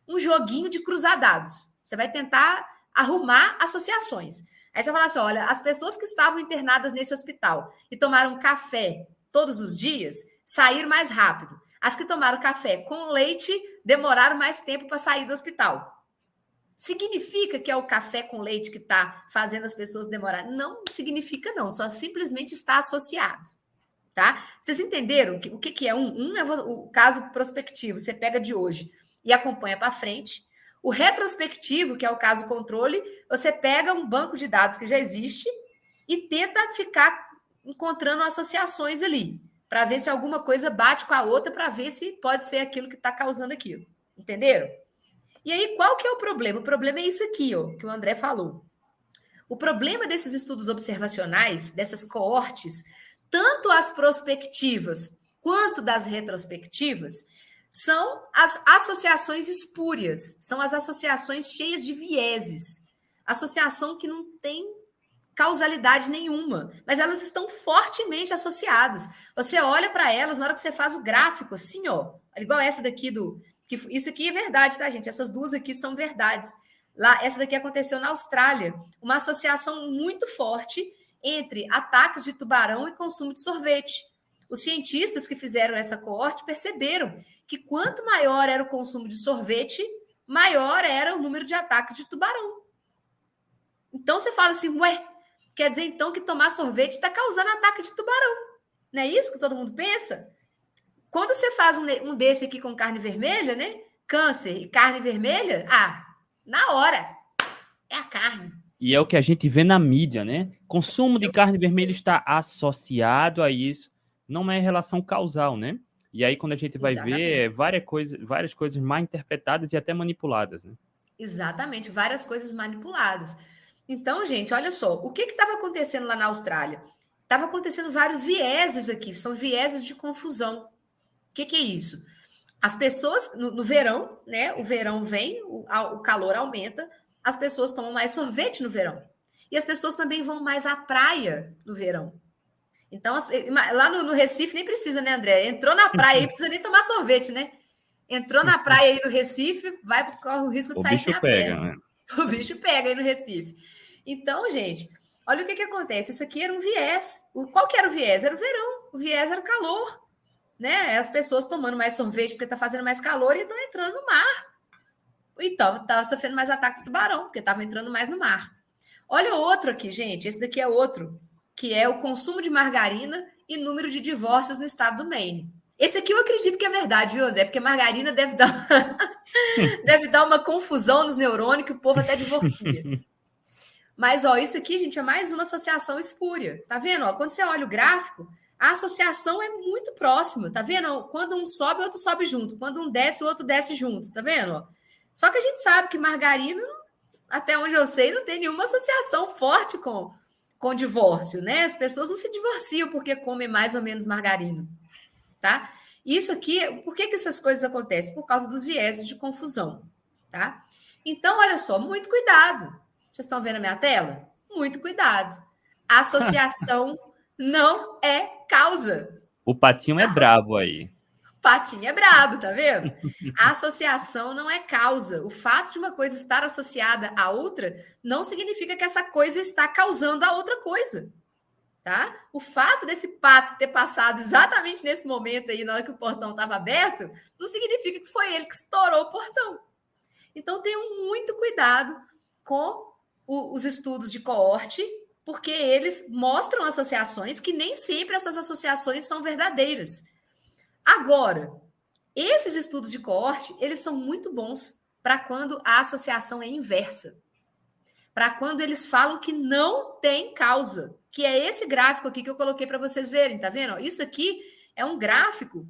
um, joguinho de cruzar dados. Você vai tentar arrumar associações. Aí você vai falar assim: olha, as pessoas que estavam internadas nesse hospital e tomaram café todos os dias saíram mais rápido. As que tomaram café com leite demoraram mais tempo para sair do hospital. Significa que é o café com leite que está fazendo as pessoas demorar? Não significa, não, só simplesmente está associado. Tá? Vocês entenderam o que, que é um? Um é o caso prospectivo, você pega de hoje e acompanha para frente. O retrospectivo, que é o caso controle, você pega um banco de dados que já existe e tenta ficar encontrando associações ali para ver se alguma coisa bate com a outra, para ver se pode ser aquilo que está causando aquilo. Entenderam? E aí, qual que é o problema? O problema é isso aqui, ó, que o André falou. O problema desses estudos observacionais, dessas coortes, tanto as prospectivas quanto das retrospectivas, são as associações espúrias, são as associações cheias de vieses. Associação que não tem causalidade nenhuma, mas elas estão fortemente associadas. Você olha para elas na hora que você faz o gráfico, assim, ó, igual essa daqui do. Que, isso aqui é verdade, tá, gente? Essas duas aqui são verdades. Lá, essa daqui aconteceu na Austrália, uma associação muito forte entre ataques de tubarão e consumo de sorvete. Os cientistas que fizeram essa coorte perceberam que quanto maior era o consumo de sorvete, maior era o número de ataques de tubarão. Então você fala assim, ué, Quer dizer, então, que tomar sorvete está causando ataque de tubarão. Não é isso que todo mundo pensa? Quando você faz um, um desse aqui com carne vermelha, né? Câncer e carne vermelha, ah, na hora. É a carne. E é o que a gente vê na mídia, né? Consumo de carne vermelha está associado a isso. Não é relação causal, né? E aí, quando a gente vai Exatamente. ver, é várias coisas, várias coisas mal interpretadas e até manipuladas, né? Exatamente, várias coisas manipuladas. Então, gente, olha só, o que estava acontecendo lá na Austrália? Estava acontecendo vários vieses aqui, são vieses de confusão. O que, que é isso? As pessoas, no, no, verão, né? O verão vem, o, o calor aumenta, as pessoas tomam mais sorvete no verão. E as pessoas também vão mais à praia no verão. Então, lá no, no, Recife nem precisa, né, André? Entrou na praia aí, precisa nem tomar sorvete, né? Entrou na praia aí no Recife, vai corre o risco de o sair sem a pega, perna. Né? O bicho pega aí no Recife. Então, gente, olha o que, que acontece. Isso aqui era um viés. O, qual que era o viés? Era o verão. O viés era o calor. Né? As pessoas tomando mais sorvete porque está fazendo mais calor e estão entrando no mar. Então, estava sofrendo mais ataque de tubarão, porque estava entrando mais no mar. Olha outro aqui, gente. Esse daqui é outro, que é o consumo de margarina e número de divórcios no estado do Maine. Esse aqui eu acredito que é verdade, viu, André? Porque margarina deve dar, deve dar uma confusão nos neurônios que o povo até divorcia. Mas, ó, isso aqui, gente, é mais uma associação espúria. Tá vendo? Ó, quando você olha o gráfico, a associação é muito próxima. Tá vendo? Quando um sobe, o outro sobe junto. Quando um desce, o outro desce junto. Tá vendo? Só que a gente sabe que margarina, até onde eu sei, não tem nenhuma associação forte com, com divórcio, né? As pessoas não se divorciam porque comem mais ou menos margarina, tá? Isso aqui, por que, que essas coisas acontecem? Por causa dos vieses de confusão, tá? Então, olha só, muito cuidado. Vocês estão vendo a minha tela? Muito cuidado. Associação não é causa. O patinho é brabo aí. Patinho é brabo, tá vendo? A associação não é causa. O fato de uma coisa estar associada a outra não significa que essa coisa está causando a outra coisa. Tá? O fato desse pato ter passado exatamente nesse momento aí, na hora que o portão estava aberto, não significa que foi ele que estourou o portão. Então, tenham muito cuidado com o, os estudos de coorte, porque eles mostram associações que nem sempre essas associações são verdadeiras. Agora, esses estudos de coorte, eles são muito bons para quando a associação é inversa. Para quando eles falam que não tem causa, que é esse gráfico aqui que eu coloquei para vocês verem, tá vendo? Isso aqui é um gráfico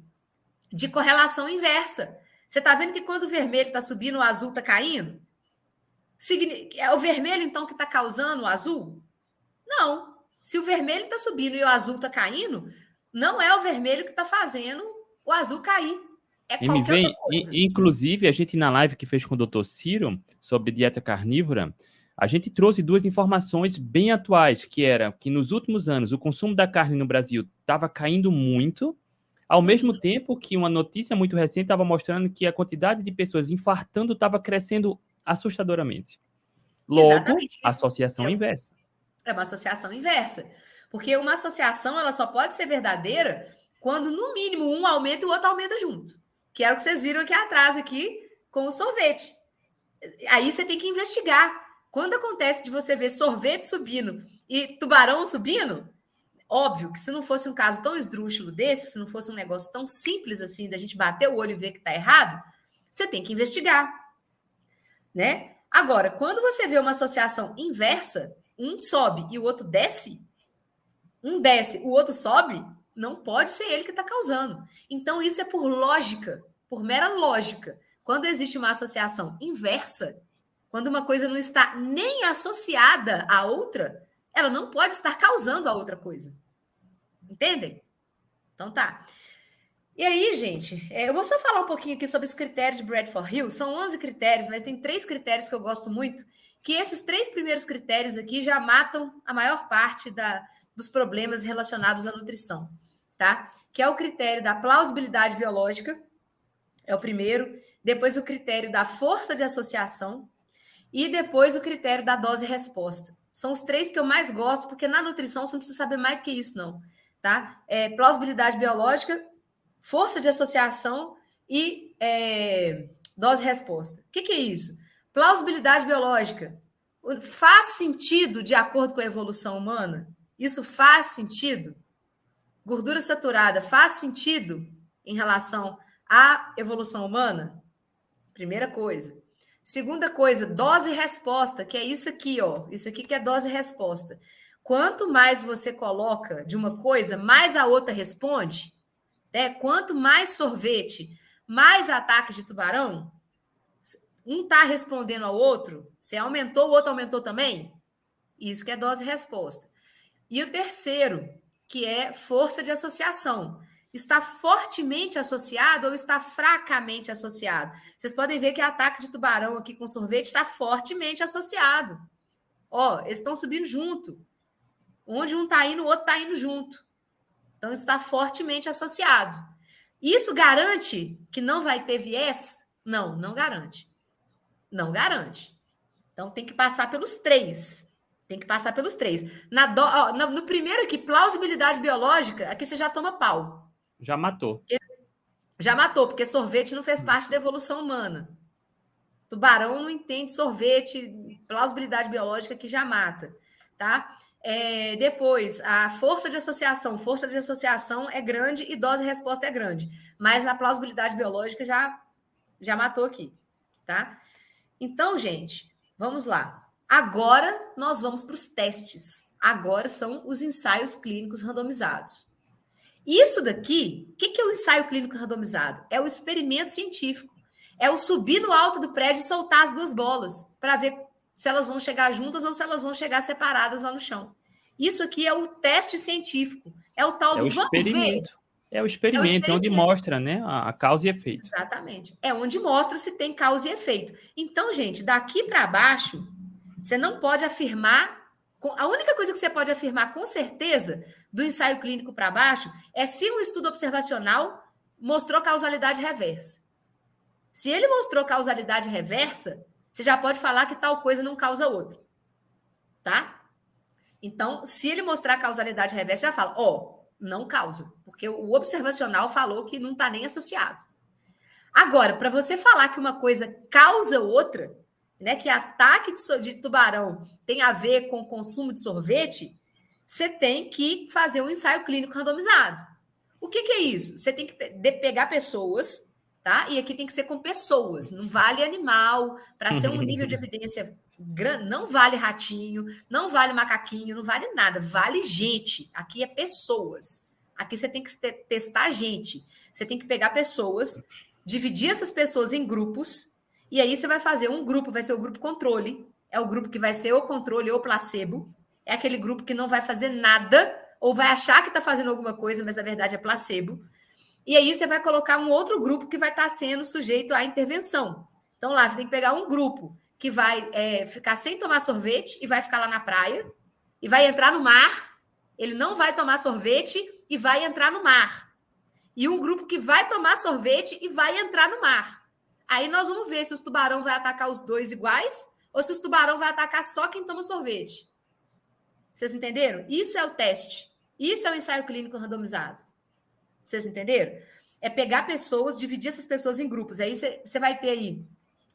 de correlação inversa. Você está vendo que quando o vermelho está subindo, o azul está caindo? É o vermelho, então, que está causando o azul? Não. Se o vermelho está subindo e o azul está caindo, não é o vermelho que está fazendo o azul cair. É e me vem, inclusive, a gente na live que fez com o Dr. Ciro sobre dieta carnívora, a gente trouxe duas informações bem atuais, que era que nos últimos anos o consumo da carne no Brasil estava caindo muito, ao mesmo tempo que uma notícia muito recente estava mostrando que a quantidade de pessoas infartando estava crescendo assustadoramente. Logo, Exatamente. associação é, inversa. É uma associação inversa. Porque uma associação ela só pode ser verdadeira quando no mínimo um aumenta e o outro aumenta junto. Que é o que vocês viram aqui atrás aqui com o sorvete. Aí você tem que investigar. Quando acontece de você ver sorvete subindo e tubarão subindo, óbvio que se não fosse um caso tão esdrúxulo desse, se não fosse um negócio tão simples assim, da gente bater o olho e ver que está errado, você tem que investigar. Né? Agora, quando você vê uma associação inversa, um sobe e o outro desce, um desce, o outro sobe, não pode ser ele que está causando. Então, isso é por lógica, por mera lógica. Quando existe uma associação inversa, quando uma coisa não está nem associada à outra, ela não pode estar causando a outra coisa. Entendem? Então tá. E aí, gente, é, eu vou só falar um pouquinho aqui sobre os critérios de Bradford Hill. São 11 critérios, mas tem três critérios que eu gosto muito, que esses três primeiros critérios aqui já matam a maior parte da, dos problemas relacionados à nutrição tá? Que é o critério da plausibilidade biológica, é o primeiro, depois o critério da força de associação e depois o critério da dose-resposta. São os três que eu mais gosto, porque na nutrição você não precisa saber mais do que isso, não, tá? É plausibilidade biológica, força de associação e é, dose-resposta. O que, que é isso? Plausibilidade biológica. Faz sentido de acordo com a evolução humana? Isso faz sentido? Gordura saturada faz sentido em relação à evolução humana? Primeira coisa. Segunda coisa, dose e resposta, que é isso aqui, ó. Isso aqui que é dose e resposta. Quanto mais você coloca de uma coisa, mais a outra responde. Né? Quanto mais sorvete, mais ataque de tubarão. Um está respondendo ao outro. Você aumentou, o outro aumentou também. Isso que é dose e resposta. E o terceiro, que é força de associação. Está fortemente associado ou está fracamente associado? Vocês podem ver que ataque de tubarão aqui com sorvete está fortemente associado. Ó, eles estão subindo junto. Onde um está indo, o outro está indo junto. Então está fortemente associado. Isso garante que não vai ter viés? Não, não garante. Não garante. Então tem que passar pelos três. Tem que passar pelos três. Na do, ó, no, primeiro aqui, plausibilidade biológica, aqui você já toma pau. Já matou. Já matou, porque sorvete não fez parte da evolução humana. Tubarão não entende sorvete, plausibilidade biológica que já mata, tá? É, depois, a força de associação. Força de associação é grande e dose-resposta é grande. Mas a plausibilidade biológica já, já matou aqui, tá? Então, gente, vamos lá. Agora nós vamos para os testes. Agora são os ensaios clínicos randomizados. Isso daqui, o que, que é o ensaio clínico randomizado? É o experimento científico. É o subir no alto do prédio e soltar as duas bolas para ver se elas vão chegar juntas ou se elas vão chegar separadas lá no chão. Isso aqui é o teste científico. É o tal é do o experimento. É o experimento, é, o experimento. onde mostra né, a, a, causa e efeito. Exatamente. É onde mostra se tem causa e efeito. Então, gente, daqui para baixo, você não pode afirmar. A única coisa que você pode afirmar com certeza do ensaio clínico para baixo é se um estudo observacional mostrou causalidade reversa. Se ele mostrou causalidade reversa, você já pode falar que tal coisa não causa outra. Tá? Então, se ele mostrar causalidade reversa, já fala, ó, oh, não causa, porque o observacional falou que não está nem associado. Agora, para você falar que uma coisa causa outra, né, que ataque de, tubarão tem a ver com consumo de sorvete, você tem que fazer um ensaio clínico randomizado. O que, que é isso? Você tem que pegar pessoas, tá? E aqui tem que ser com pessoas, não vale animal, para ser um nível de evidência grande, não vale ratinho, não vale macaquinho, não vale nada, vale gente. Aqui é pessoas. Aqui você tem que testar gente. Você tem que pegar pessoas, dividir essas pessoas em grupos, e aí você vai fazer um grupo, vai ser o grupo controle, é o grupo que vai ser o controle ou placebo, é aquele grupo que não vai fazer nada, ou vai achar que está fazendo alguma coisa, mas na verdade é placebo. E aí você vai colocar um outro grupo que vai estar tá sendo sujeito à intervenção. Então lá você tem que pegar um grupo que vai é, ficar sem tomar sorvete e vai ficar lá na praia, e vai entrar no mar, ele não vai tomar sorvete e vai entrar no mar. E um grupo que vai tomar sorvete e vai entrar no mar. Aí nós vamos ver se os tubarão vai atacar os dois iguais ou se os tubarão vai atacar só quem toma sorvete. Vocês entenderam? Isso é o teste. Isso é o ensaio clínico randomizado. Vocês entenderam? É pegar pessoas, dividir essas pessoas em grupos. Aí você vai ter aí.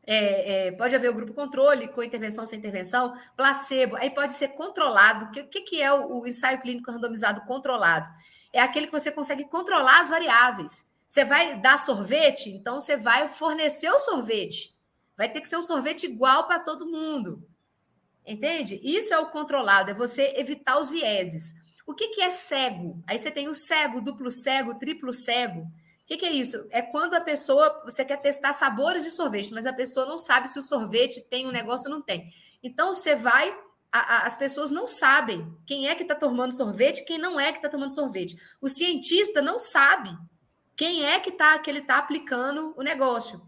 É, é, pode haver o grupo controle, com intervenção sem intervenção, placebo, aí pode ser controlado. O que, que, que é o, o ensaio clínico randomizado controlado? É aquele que você consegue controlar as variáveis. Você vai dar sorvete, então você vai fornecer o sorvete. Vai ter que ser um sorvete igual para todo mundo. Entende? Isso é o controlado, é você evitar os vieses. O que, que é cego? Aí você tem o cego, duplo cego, triplo cego. O que, que, é isso? É quando a pessoa, você quer testar sabores de sorvete, mas a pessoa não sabe se o sorvete tem um negócio ou não tem. Então você vai, as pessoas não sabem quem é que está tomando sorvete, quem não é que está tomando sorvete. O cientista não sabe quem é que está que ele está aplicando o negócio.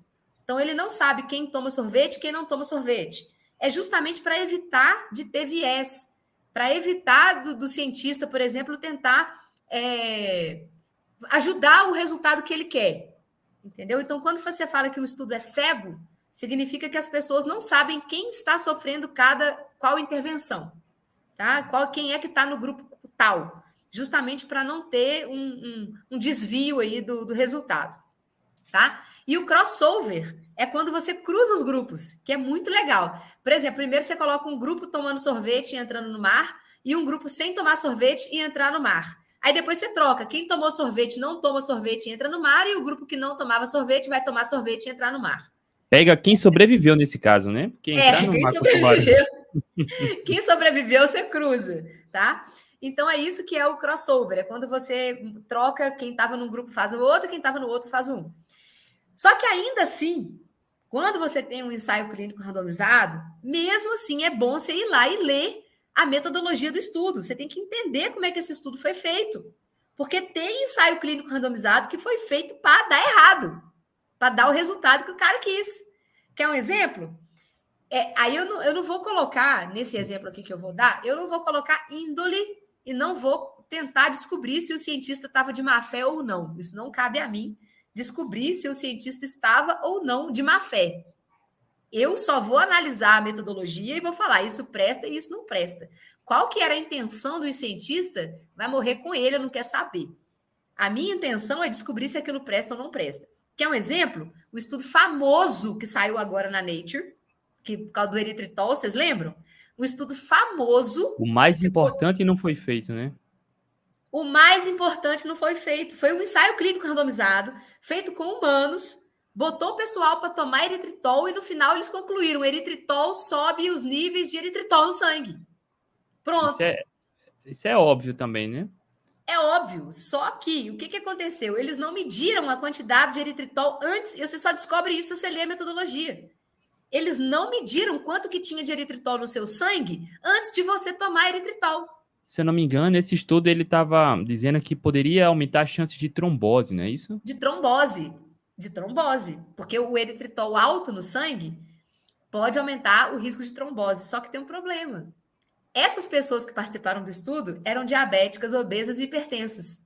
Então ele não sabe quem toma sorvete, quem não toma sorvete é justamente para evitar de ter viés, para evitar do, do, cientista, por exemplo, tentar é, ajudar o resultado que ele quer. Entendeu? Então, quando você fala que o estudo é cego, significa que as pessoas não sabem quem está sofrendo cada qual intervenção, tá? Qual quem é que está no grupo tal, justamente para não ter um, um, um desvio aí do, do resultado, tá? E o crossover é quando você cruza os grupos, que é muito legal. Por exemplo, primeiro você coloca um grupo tomando sorvete e entrando no mar, e um grupo sem tomar sorvete e entrar no mar. Aí depois você troca. Quem tomou sorvete não toma sorvete e entra no mar, e o grupo que não tomava sorvete vai tomar sorvete e entrar no mar. Pega quem sobreviveu nesse caso, né? Quem é, quem sobreviveu. quem sobreviveu, você cruza, tá? Então é isso que é o crossover, é quando você troca quem estava num grupo faz o outro, quem estava no outro faz um. Só que ainda assim, quando você tem um ensaio clínico randomizado, mesmo assim é bom você ir lá e ler a metodologia do estudo. Você tem que entender como é que esse estudo foi feito. Porque tem ensaio clínico randomizado que foi feito para dar errado, para dar o resultado que o cara quis. Quer um exemplo? É, aí eu não, eu não vou colocar, nesse exemplo aqui que eu vou dar, eu não vou colocar índole e não vou tentar descobrir se o cientista estava de má fé ou não. Isso não cabe a mim descobrir se o cientista estava ou não de má fé. Eu só vou analisar a metodologia e vou falar isso presta e isso não presta. Qual que era a intenção do cientista? Vai morrer com ele, eu não quero saber. A minha intenção é descobrir se aquilo presta ou não presta. Quer um exemplo? O estudo famoso que saiu agora na Nature, que por causa do eritritol, vocês lembram? Um estudo famoso. O mais importante não foi feito, né? O mais importante não foi feito. Foi um ensaio clínico randomizado, feito com humanos, botou o pessoal para tomar eritritol e no final eles concluíram: eritritol sobe os níveis de eritritol no sangue. Pronto. Isso é, isso é óbvio também, né? É óbvio. Só que o que, que aconteceu? Eles não mediram a quantidade de eritritol antes, e você só descobre isso se você ler a metodologia. Eles não mediram quanto que tinha de eritritol no seu sangue antes de você tomar eritritol. se eu não me engano, esse estudo ele estava dizendo que poderia aumentar as chances de trombose, não é isso? De trombose, de trombose, porque o eritritol alto no sangue pode aumentar o risco de trombose. Só que tem um problema. Essas pessoas que participaram do estudo eram diabéticas, obesas e hipertensas.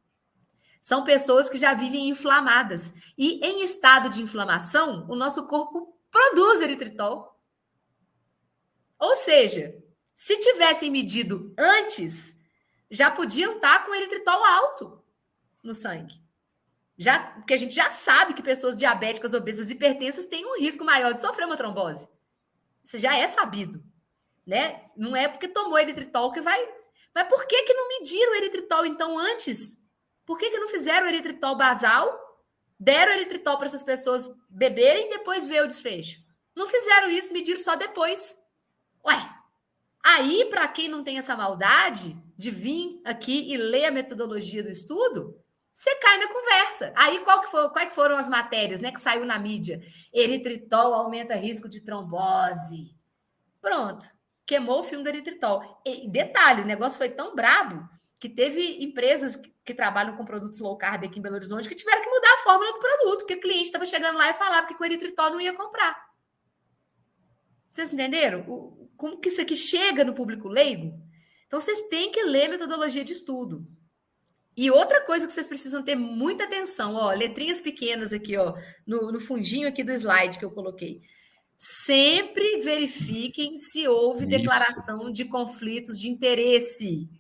São pessoas que já vivem inflamadas. E em estado de inflamação, o nosso corpo produz eritritol. Ou seja, se tivessem medido antes, já podiam estar com eritritol alto no sangue. Já, porque a gente já sabe que pessoas diabéticas, obesas e hipertensas têm um risco maior de sofrer uma trombose. Isso já é sabido, né? Não é porque tomou eritritol que vai. Mas por que que não mediram o eritritol então antes? Por que que não fizeram o eritritol basal? Deram eritritol para essas pessoas beberem e depois ver o desfecho. Não fizeram isso, mediram só depois. Ué, aí para quem não tem essa maldade de vir aqui e ler a metodologia do estudo, você cai na conversa. Aí qual que foi, quais foram as matérias, né, que saiu na mídia? Eritritol aumenta risco de trombose. Pronto, queimou o filme do eritritol. E detalhe, o negócio foi tão brabo que teve empresas que trabalham com produtos low carb aqui em Belo Horizonte que tiveram que mudar a fórmula do produto, porque o cliente estava chegando lá e falava que com eritritol não ia comprar. Vocês entenderam? O, como que isso aqui chega no público leigo? Então vocês têm que ler metodologia de estudo. E outra coisa que vocês precisam ter muita atenção, ó, letrinhas pequenas aqui, ó, no, no fundinho aqui do slide que eu coloquei. Sempre verifiquem se houve Isso. declaração de conflitos de interesse,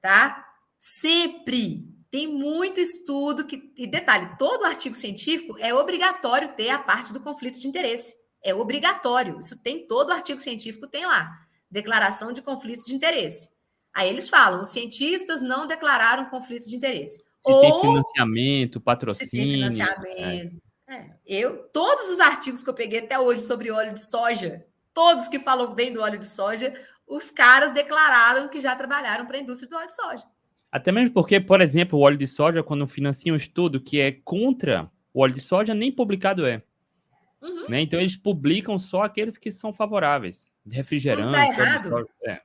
tá? Sempre. Tem muito estudo que. E detalhe: todo artigo científico é obrigatório ter a parte do conflito de interesse. É obrigatório. Isso tem todo artigo científico, tem lá. Declaração de conflitos de interesse. Aí eles falam: os cientistas não declararam conflito de interesse. Se Ou, tem financiamento, patrocínio. Se tem financiamento. É. É. Eu, todos os artigos que eu peguei até hoje sobre óleo de soja, todos que falam bem do óleo de soja, os caras declararam que já trabalharam para a indústria do óleo de soja. Até mesmo porque, por exemplo, o óleo de soja, quando financia um estudo que é contra o óleo de soja, nem publicado é. Uhum. Né? Então, eles publicam só aqueles que são favoráveis. Refrigerante. Quando dá errado, é.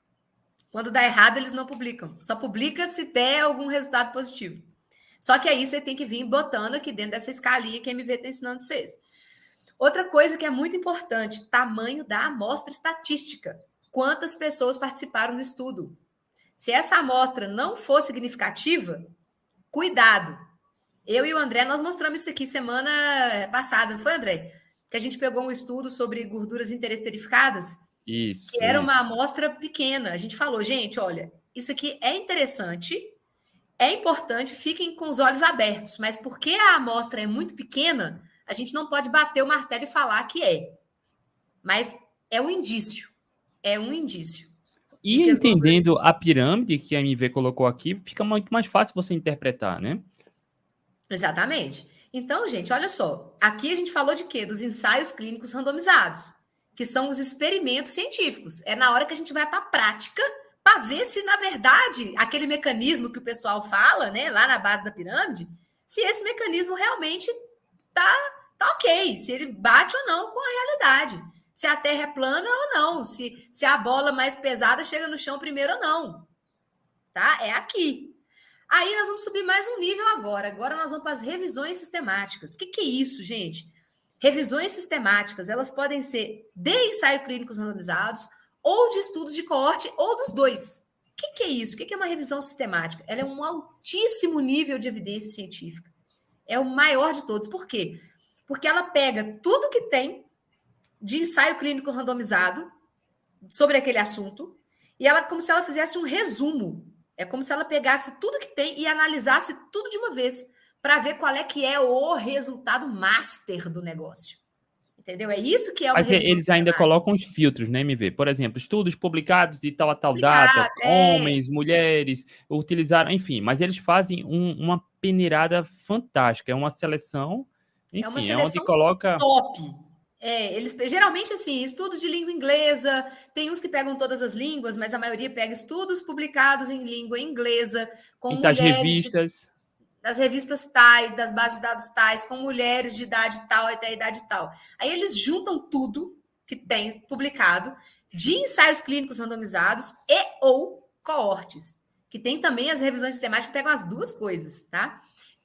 Quando dá errado, eles não publicam. Só publica se der algum resultado positivo. Só que aí você tem que vir botando aqui dentro dessa escalinha que a MV está ensinando para vocês. Outra coisa que é muito importante: tamanho da amostra estatística. Quantas pessoas participaram do estudo? Se essa amostra não for significativa, cuidado. Eu e o André, nós mostramos isso aqui semana passada, não foi, André? Que a gente pegou um estudo sobre gorduras interesterificadas isso. Que era isso. uma amostra pequena. A gente falou, gente, olha, isso aqui é interessante, é importante, fiquem com os olhos abertos, mas porque a amostra é muito pequena, a gente não pode bater o martelo e falar que é. Mas é um indício. É um indício. E entendendo a pirâmide que a MV colocou aqui, fica muito mais fácil você interpretar, né? Exatamente. Então, gente, olha só. Aqui a gente falou de quê? Dos ensaios clínicos randomizados que são os experimentos científicos. É na hora que a gente vai para a prática para ver se, na verdade, aquele mecanismo que o pessoal fala, né, lá na base da pirâmide, se esse mecanismo realmente tá, tá ok, se ele bate ou não com a realidade. Se a Terra é plana ou não, se, se a bola mais pesada chega no chão primeiro ou não. Tá? É aqui. Aí nós vamos subir mais um nível agora. Agora nós vamos para as revisões sistemáticas. O que, que é isso, gente? Revisões sistemáticas, elas podem ser de ensaio clínicos randomizados ou de estudos de coorte ou dos dois. O que, que é isso? O que, que é uma revisão sistemática? Ela é um altíssimo nível de evidência científica. É o maior de todos. Por quê? Porque ela pega tudo que tem de ensaio clínico randomizado sobre aquele assunto e ela como se ela fizesse um resumo. É como se ela pegasse tudo que tem e analisasse tudo de uma vez para ver qual é que é o resultado master do negócio. Entendeu? É isso que é o Mas eles ainda colocam os filtros, né, MV? Por exemplo, estudos publicados de tal a tal data, é. homens, mulheres, utilizaram, enfim, mas eles fazem um, uma peneirada fantástica, é uma seleção, enfim, é, uma seleção é onde coloca. Top! É, eles geralmente assim, estudos de língua inglesa, tem uns que pegam todas as línguas, mas a maioria pega estudos publicados em língua inglesa, com e mulheres revistas das revistas tais, das bases de dados tais, com mulheres de idade tal até a idade tal. Aí eles juntam tudo que tem publicado de ensaios clínicos randomizados e ou coortes. que tem também as revisões sistemáticas que pegam as duas coisas, tá?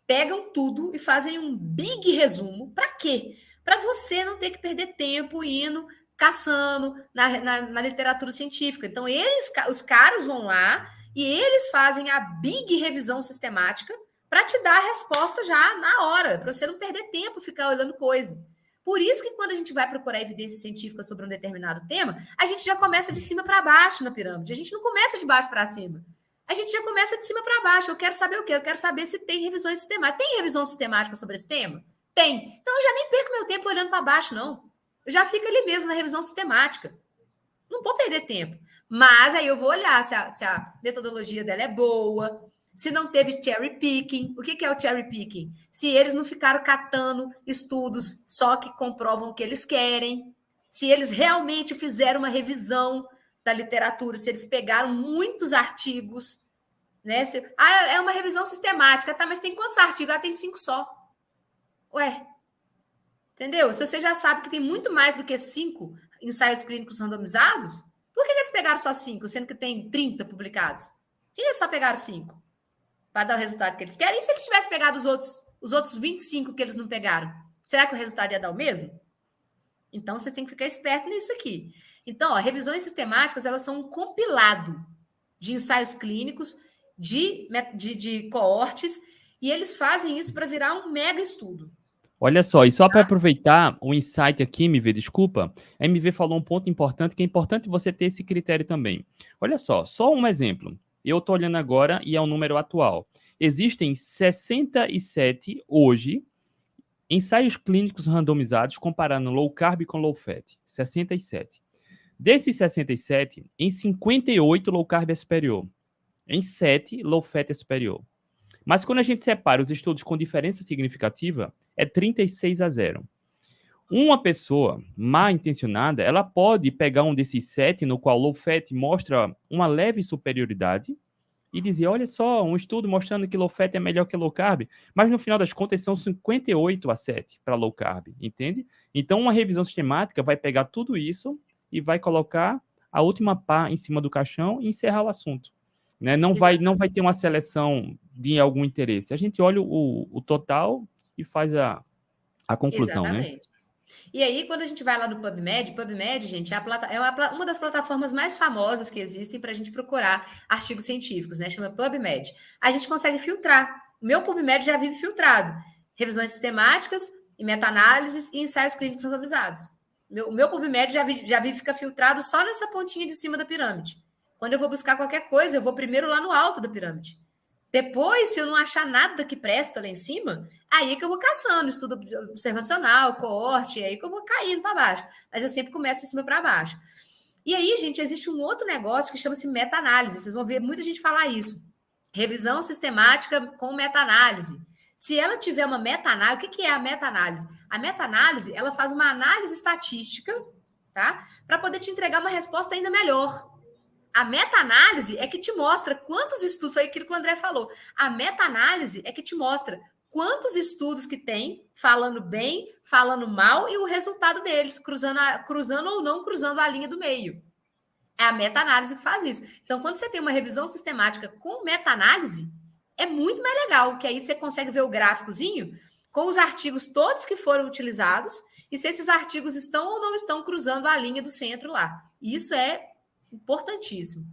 Pegam tudo e fazem um big resumo. Para quê? Para você não ter que perder tempo indo caçando na, na, na, literatura científica. Então, eles, os caras vão lá e eles fazem a big revisão sistemática para te dar a resposta já na hora, para você não perder tempo ficar olhando coisa. Por isso que quando a gente vai procurar evidência científica sobre um determinado tema, a gente já começa de cima para baixo na pirâmide. A gente não começa de baixo para cima. A gente já começa de cima para baixo. Eu quero saber o quê? Eu quero saber se tem revisões sistemáticas. Tem revisão sistemática sobre esse tema? Tem. Então eu já nem perco meu tempo olhando para baixo, não. Eu já fico ali mesmo na revisão sistemática. Não vou perder tempo. Mas aí eu vou olhar se a, se a metodologia dela é boa, se não teve cherry picking. O que, que é o cherry picking? Se eles não ficaram catando estudos só que comprovam o que eles querem, se eles realmente fizeram uma revisão da literatura, se eles pegaram muitos artigos, né? Se, ah, é uma revisão sistemática, tá? Mas tem quantos artigos? Ah, tem cinco só. Ué, entendeu? Se você já sabe que tem muito mais do que cinco ensaios clínicos randomizados, por que, eles pegaram só cinco, sendo que tem 30 publicados? Por que eles só pegaram cinco? para dar o resultado que eles querem. E se eles tivessem pegado os outros, os outros 25 que eles não pegaram? Será que o resultado ia dar o mesmo? Então, vocês têm que ficar esperto nisso aqui. Então, ó, revisões sistemáticas, elas são um compilado de ensaios clínicos, de, de, de coortes, e eles fazem isso para virar um mega estudo. Olha só, e só para tá? aproveitar o insight aqui, MV, desculpa, a MV falou um ponto importante, que é importante você ter esse critério também. Olha só, só um exemplo. Eu estou olhando agora e é o número atual. Existem 67 hoje ensaios clínicos randomizados comparando low carb com low fat. 67. Desses 67, em 58 low carb é superior. Em 7, low fat é superior. Mas quando a gente separa os estudos com diferença significativa, é 36 a 0. Uma pessoa mal intencionada, ela pode pegar um desses sete, no qual low fat mostra uma leve superioridade, e dizer, olha só, um estudo mostrando que low fat é melhor que low carb, mas no final das contas são 58 a 7 para low carb, entende? Então uma revisão sistemática vai pegar tudo isso e vai colocar a última pá em cima do caixão e encerrar o assunto. Né? Não, vai, não vai ter uma seleção de algum interesse. A gente olha o, o total e faz a, a conclusão, né? Exatamente. né? E aí, quando a gente vai lá no PubMed, PubMed, gente, é, é uma, das plataformas mais famosas que existem para a gente procurar artigos científicos, né? Chama PubMed. A gente consegue filtrar. O meu PubMed já vive filtrado. Revisões sistemáticas e meta-análises e ensaios clínicos randomizados. Meu, o meu PubMed já vive, já fica filtrado só nessa pontinha de cima da pirâmide. Quando eu vou buscar qualquer coisa, eu vou primeiro lá no alto da pirâmide. Depois, se eu não achar nada que presta lá em cima, aí é que eu vou caçando, estudo observacional, coorte, aí que eu vou caindo para baixo. Mas eu sempre começo de cima para baixo. E aí, gente, existe um outro negócio que chama-se meta-análise. Vocês vão ver muita gente falar isso. Revisão sistemática com meta-análise. Se ela tiver uma meta-análise, o que é a meta-análise? A meta-análise, ela faz uma análise estatística, tá? Para poder te entregar uma resposta ainda melhor. A meta-análise é que te mostra quantos estudos, foi aquilo que o André falou. A meta-análise é que te mostra quantos estudos que tem, falando bem, falando mal, e o resultado deles, cruzando, a, cruzando ou não cruzando a linha do meio. É a meta-análise que faz isso. Então, quando você tem uma revisão sistemática com meta-análise, é muito mais legal, que aí você consegue ver o gráficozinho com os artigos todos que foram utilizados e se esses artigos estão ou não estão cruzando a linha do centro lá. Isso é Importantíssimo.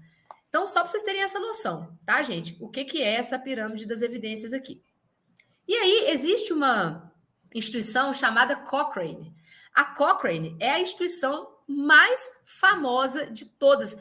Então, só para vocês terem essa noção, tá, gente? O que, que é essa pirâmide das evidências aqui? E aí, existe uma instituição chamada Cochrane. A Cochrane é a instituição mais famosa de todas.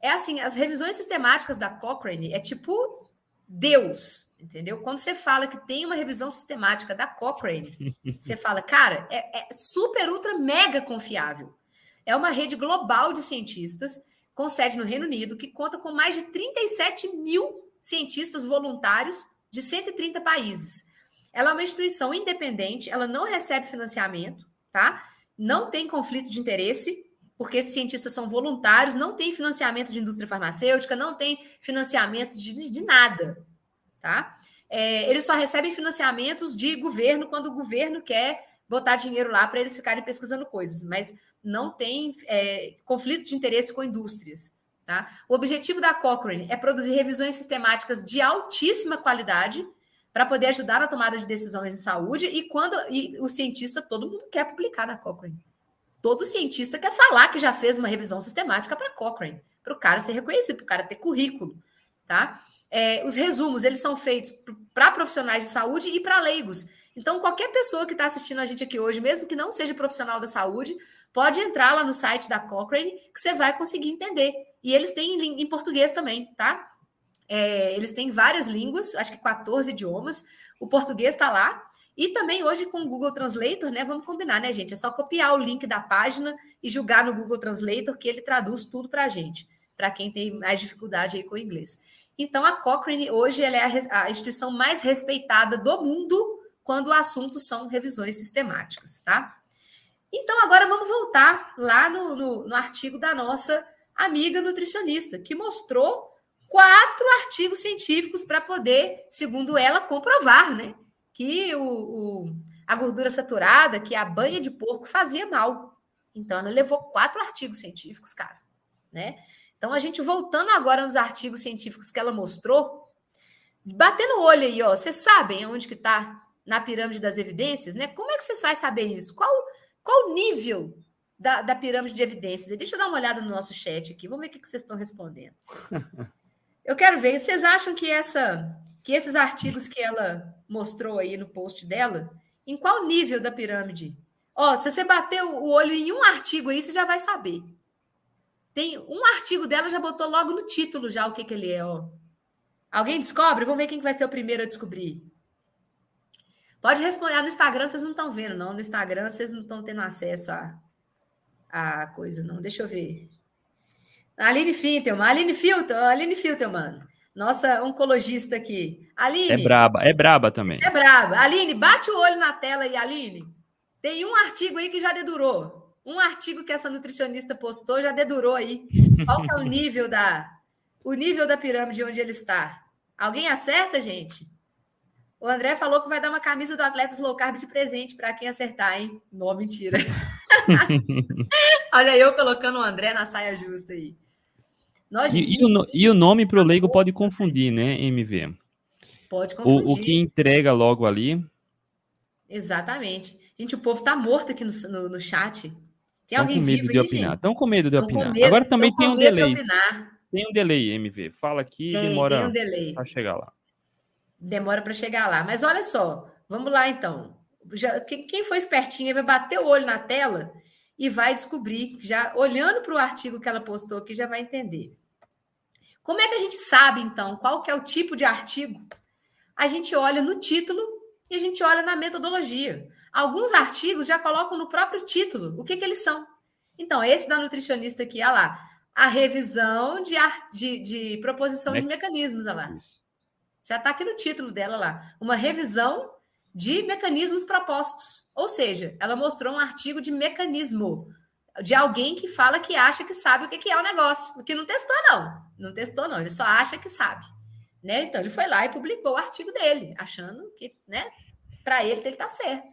É assim, as revisões sistemáticas da Cochrane é tipo Deus, entendeu? Quando você fala que tem uma revisão sistemática da Cochrane, você fala, cara, é, é super, ultra, mega confiável. É uma rede global de cientistas com sede no Reino Unido, que conta com mais de 37 mil cientistas voluntários de 130 países. Ela é uma instituição independente, ela não recebe financiamento, tá? Não tem conflito de interesse, porque esses cientistas são voluntários, não tem financiamento de indústria farmacêutica, não tem financiamento de, de nada, tá? É, eles só recebem financiamentos de governo quando o governo quer botar dinheiro lá para eles ficarem pesquisando coisas, mas não tem é, conflito de interesse com indústrias. Tá? O objetivo da Cochrane é produzir revisões sistemáticas de altíssima qualidade para poder ajudar na tomada de decisões em saúde e quando e o cientista, todo mundo quer publicar na Cochrane. Todo cientista quer falar que já fez uma revisão sistemática para Cochrane, para o cara ser reconhecido, para o cara ter currículo, tá? É, os resumos, eles são feitos para profissionais de saúde e para leigos. Então, qualquer pessoa que está assistindo a gente aqui hoje, mesmo que não seja profissional da saúde, pode entrar lá no site da Cochrane, que você vai conseguir entender. E eles têm em português também, tá? É, eles têm várias línguas, acho que 14 idiomas. O português está lá. E também hoje com o Google Translator, né? Vamos combinar, né, gente? É só copiar o link da página e jogar no Google Translator, que ele traduz tudo para a gente, para quem tem mais dificuldade aí com o inglês. Então, a Cochrane hoje ela é a, a instituição mais respeitada do mundo quando o assunto são revisões sistemáticas, tá? Então, agora vamos voltar lá no, no, no artigo da nossa amiga nutricionista, que mostrou quatro artigos científicos para poder, segundo ela, comprovar, né? Que o, o, a gordura saturada, que a banha de porco fazia mal. Então, ela levou quatro artigos científicos, cara, né? Então, a gente voltando agora nos artigos científicos que ela mostrou, batendo o olho aí, ó, vocês sabem onde que está na pirâmide das evidências, né? Como é que vocês vai saber isso? Qual, qual o nível da, da pirâmide de evidências? Deixa eu dar uma olhada no nosso chat aqui, vamos ver o que, vocês estão respondendo. Eu quero ver, vocês acham que essa que esses artigos que ela mostrou aí no post dela, em qual nível da pirâmide? Ó, se você bater o olho em um artigo aí, você já vai saber. Tem um artigo dela, já botou logo no título já o que, que ele é, ó. Alguém descobre? Vamos ver quem vai ser o primeiro a descobrir. Pode responder. Ah, no Instagram vocês não estão vendo, não. No Instagram vocês não estão tendo acesso a, a coisa, não. Deixa eu ver. Aline Fintelman, Aline Filter, Aline Filterman, nossa oncologista aqui. Aline. É braba, é braba também. É braba. Aline, bate o olho na tela aí, Aline. Tem um artigo aí que já dedurou. Um artigo que essa nutricionista postou já dedurou aí. Qual é o nível da o nível da pirâmide onde ele está? Alguém acerta, gente? O André falou que vai dar uma camisa do Atletas Low Carb de presente para quem acertar, hein? Não, mentira. Olha eu colocando o André na saia justa aí. Nós, gente... e, e, o, e, o, nome para o leigo pode confundir, né, MV? Pode confundir. O, o, que entrega logo ali. Exatamente. Gente, o povo está morto aqui no, no, no chat. Tem alguém com medo vivo de aí, opinar. Estão com medo de opinar. Medo, Agora também tem um delay. De tem um delay, MV. Fala aqui e demora um para chegar lá. Demora para chegar lá. Mas olha só, vamos lá então. Já, quem foi espertinho vai bater o olho na tela e vai descobrir, já olhando para o artigo que ela postou aqui, já vai entender. Como é que a gente sabe, então, qual que é o tipo de artigo? A gente olha no título e a gente olha na metodologia. Alguns artigos já colocam no próprio título o que, que eles são. Então, esse da nutricionista aqui, olha lá, a revisão de, de, de proposição Me... de mecanismos, olha lá. Isso. Já está aqui no título dela lá. Uma revisão de mecanismos propostos. Ou seja, ela mostrou um artigo de mecanismo de alguém que fala que acha que sabe o que é o negócio, porque não testou, não. Não testou, não. Ele só acha que sabe. Né? Então, ele foi lá e publicou o artigo dele, achando que, né, para ele, ele está certo.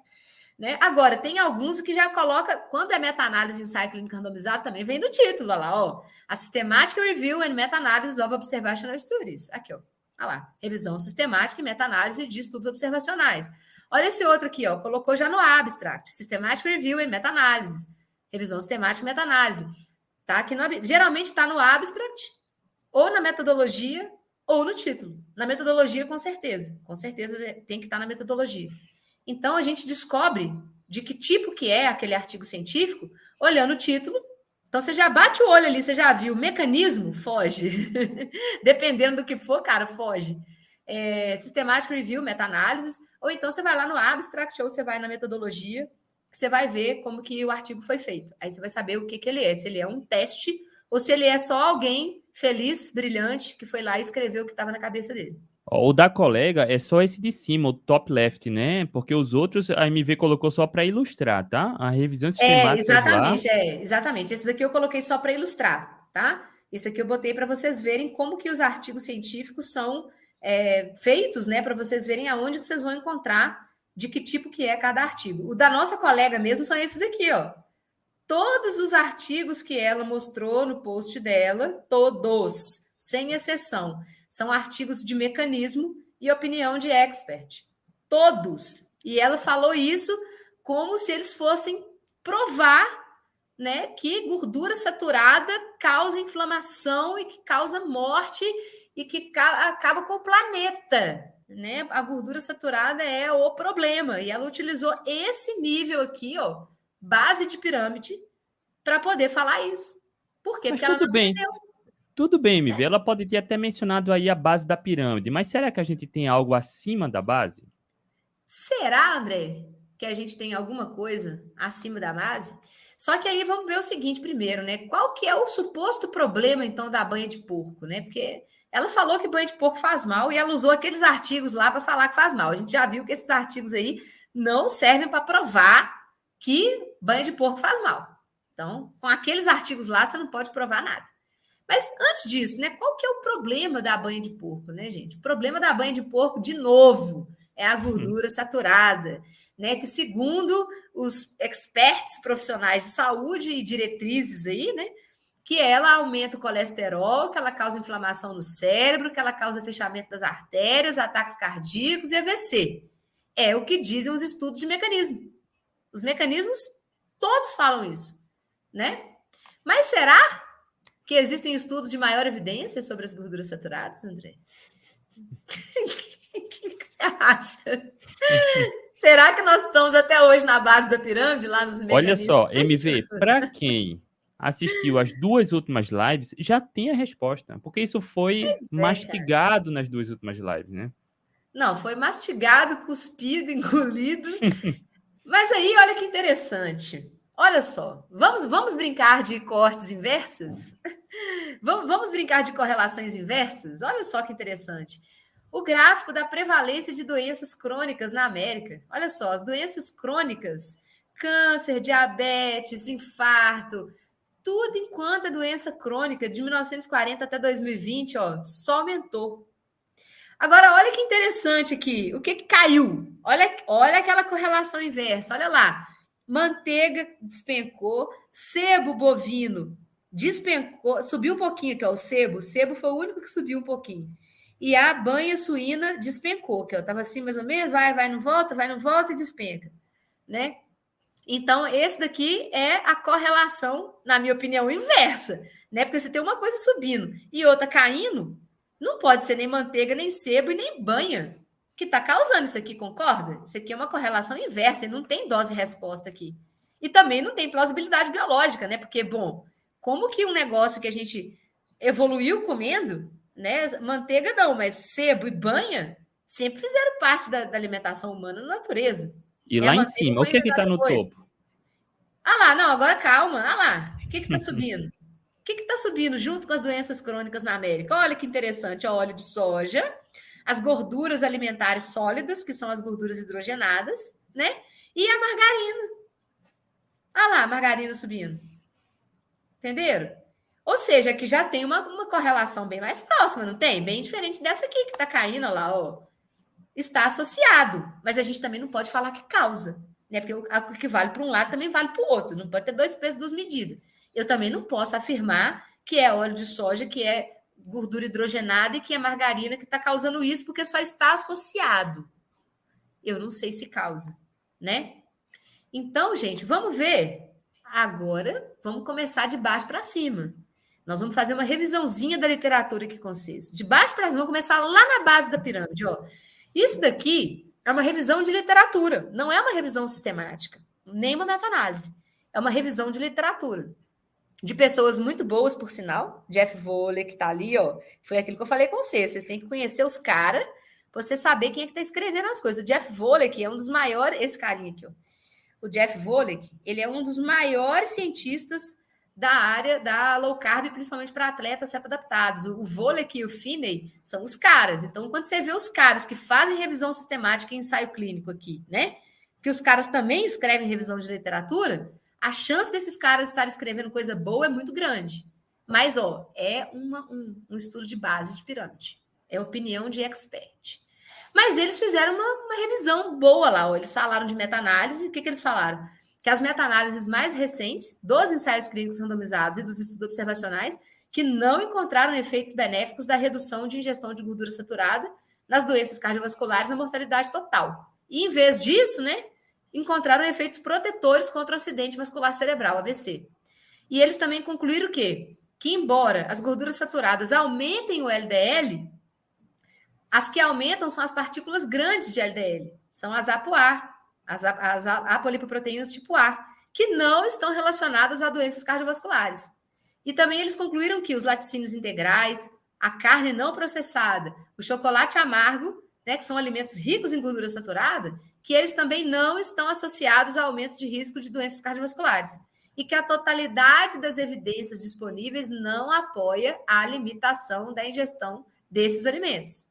Né? Agora, tem alguns que já coloca, quando é meta-análise em ensaio clínico randomizado, também vem no título, olha lá, ó. A Systematic Review and Meta-Analysis of Observational Studies. Aqui, ó. Olha lá. Revisão sistemática e meta-análise de estudos observacionais. Olha esse outro aqui, ó. Colocou já no abstract. Systematic Review and Meta-Analysis. Revisão sistemática e meta-análise. Tá aqui no, geralmente está no abstract, ou na metodologia, ou no título. Na metodologia, com certeza. Com certeza tem que estar tá na metodologia. Então, a gente descobre de que tipo que é aquele artigo científico, olhando o título. Então, você já bate o olho ali, você já viu o mecanismo, foge. Dependendo do que for, cara, foge. É, Systematic Review, meta-análises, ou então você vai lá no Abstract, ou você vai na metodologia, você vai ver como que o artigo foi feito. Aí você vai saber o que, que ele é, se ele é um teste, ou se ele é só alguém feliz, brilhante, que foi lá e escreveu o que estava na cabeça dele. O da colega é só esse de cima, o top left, né? Porque os outros a MV colocou só para ilustrar, tá? A revisão é, sistemática. É, exatamente, lá... é, exatamente. Esses aqui eu coloquei só para ilustrar, tá? Isso aqui eu botei para vocês verem como que os artigos científicos são é, feitos, né? Para vocês verem aonde que vocês vão encontrar de que tipo que é cada artigo. O da nossa colega mesmo são esses aqui, ó. todos os artigos que ela mostrou no post dela, todos, sem exceção, são artigos de mecanismo e opinião de expert. Todos. E ela falou isso como se eles fossem provar né, que gordura saturada causa inflamação e que causa morte e que acaba com o planeta. Né? A gordura saturada é o problema. E ela utilizou esse nível aqui, ó, base de pirâmide, para poder falar isso. Por quê? Mas Porque tudo bem. Entendeu. Tudo bem, MV. Ela pode ter até mencionado aí a base da pirâmide, mas será que a gente tem algo acima da base? Será, André, que a gente tem alguma coisa acima da base? Só que aí vamos ver o seguinte primeiro, né? Qual que é o suposto problema, então, da banha de porco, né? Porque ela falou que banha de porco faz mal e ela usou aqueles artigos lá para falar que faz mal. A gente já viu que esses artigos aí não servem para provar que banha de porco faz mal. Então, com aqueles artigos lá, você não pode provar nada. Mas antes disso, né? Qual que é o problema da banha de porco, né, gente? O problema da banha de porco, de novo, é a gordura saturada, né? Que segundo os experts profissionais de saúde e diretrizes aí, né? Que ela aumenta o colesterol, que ela causa inflamação no cérebro, que ela causa fechamento das artérias, ataques cardíacos e AVC. É o que dizem os estudos de mecanismo. Os mecanismos todos falam isso, né? Mas será que existem estudos de maior evidência sobre as gorduras saturadas, André? você acha? Será que nós estamos até hoje na base da pirâmide, lá nos Olha só, MV, para quem assistiu as duas últimas lives, já tem a resposta, porque isso foi é, mastigado cara. nas duas últimas lives, né? Não, foi mastigado, cuspido, engolido. Mas aí, olha que interessante. Olha só, vamos, vamos brincar de cortes inversas? Vamos, brincar de correlações inversas? Olha só que interessante o gráfico da prevalência de doenças crônicas na América. Olha só, as doenças crônicas, câncer, diabetes, infarto, tudo enquanto a doença crônica de 1940 até 2020, ó, só aumentou. Agora, olha que interessante aqui. O que, que caiu? Olha, olha aquela correlação inversa. Olha lá. Manteiga despencou, sebo bovino despencou, subiu um pouquinho aqui, ó, o sebo. O sebo foi o único que subiu um pouquinho e a banha suína despencou, que eu estava assim mais ou menos, vai, vai, não volta, vai, não volta e despenca, né? Então, esse daqui é a correlação, na minha opinião, inversa, né? Porque você tem uma coisa subindo e outra caindo, não pode ser nem manteiga, nem sebo e nem banha que está causando isso aqui, concorda? Isso aqui é uma correlação inversa, não tem dose-resposta aqui. E também não tem plausibilidade biológica, né? Porque, bom, como que um negócio que a gente evoluiu comendo né? Manteiga não, mas sebo e banha sempre fizeram parte da, da alimentação humana na natureza. E lá em cima, o que é que está no topo? Ah lá, não, agora calma. Ah lá, o que está subindo? O que está subindo junto com as doenças crônicas na América? Olha que interessante, o óleo de soja, as gorduras alimentares sólidas, que são as gorduras hidrogenadas, né? E a margarina. Ah lá, a margarina subindo. Entenderam? Ou seja, que já tem uma, uma correlação bem mais próxima, não tem? Bem diferente dessa aqui que está caindo lá, ó. Está associado, mas a gente também não pode falar que causa, né? Porque o, que vale para um lado também vale para o outro. Não pode ter dois pesos, duas medidas. Eu também não posso afirmar que é óleo de soja, que é gordura hidrogenada e que é margarina que está causando isso, porque só está associado. Eu não sei se causa, né? Então, gente, vamos ver. Agora, vamos começar de baixo para cima. Nós vamos fazer uma revisãozinha da literatura aqui com vocês. De baixo para cima, vamos começar lá na base da pirâmide. Ó. Isso daqui é uma revisão de literatura, não é uma revisão sistemática, nem uma meta-análise. É uma revisão de literatura. De pessoas muito boas, por sinal. Jeff Volley, que está ali, ó. Foi aquilo que eu falei com vocês. Vocês têm que conhecer os caras você saber quem é que está escrevendo as coisas. O Jeff Volley, que é um dos maiores. Esse carinha aqui, ó. O Jeff Volley, ele é um dos maiores cientistas da área da low carb, principalmente para atletas adaptados. O, vôlei e o Finney são os caras. Então, quando você vê os caras que fazem revisão sistemática e ensaio clínico aqui, né? Que os caras também escrevem revisão de literatura, a chance desses caras estarem escrevendo coisa boa é muito grande. Mas, ó, é uma, um, um estudo de base de pirâmide. É opinião de expert. Mas eles fizeram uma, uma revisão boa lá. Eles falaram de meta-análise. O que, que eles falaram? que as meta-análises mais recentes dos ensaios clínicos randomizados e dos estudos observacionais que não encontraram efeitos benéficos da redução de ingestão de gordura saturada nas doenças cardiovasculares na mortalidade total. E, em vez disso, né, encontraram efeitos protetores contra o acidente vascular cerebral, AVC. E eles também concluíram o quê? Que, embora as gorduras saturadas aumentem o LDL, as que aumentam são as partículas grandes de LDL, são as ApoA, as, as apolipoproteínas tipo A, que não estão relacionadas a doenças cardiovasculares. E também eles concluíram que os laticínios integrais, a carne não processada, o chocolate amargo, né, que são alimentos ricos em gordura saturada, que eles também não estão associados ao aumento de risco de doenças cardiovasculares. E que a totalidade das evidências disponíveis não apoia a limitação da ingestão desses alimentos.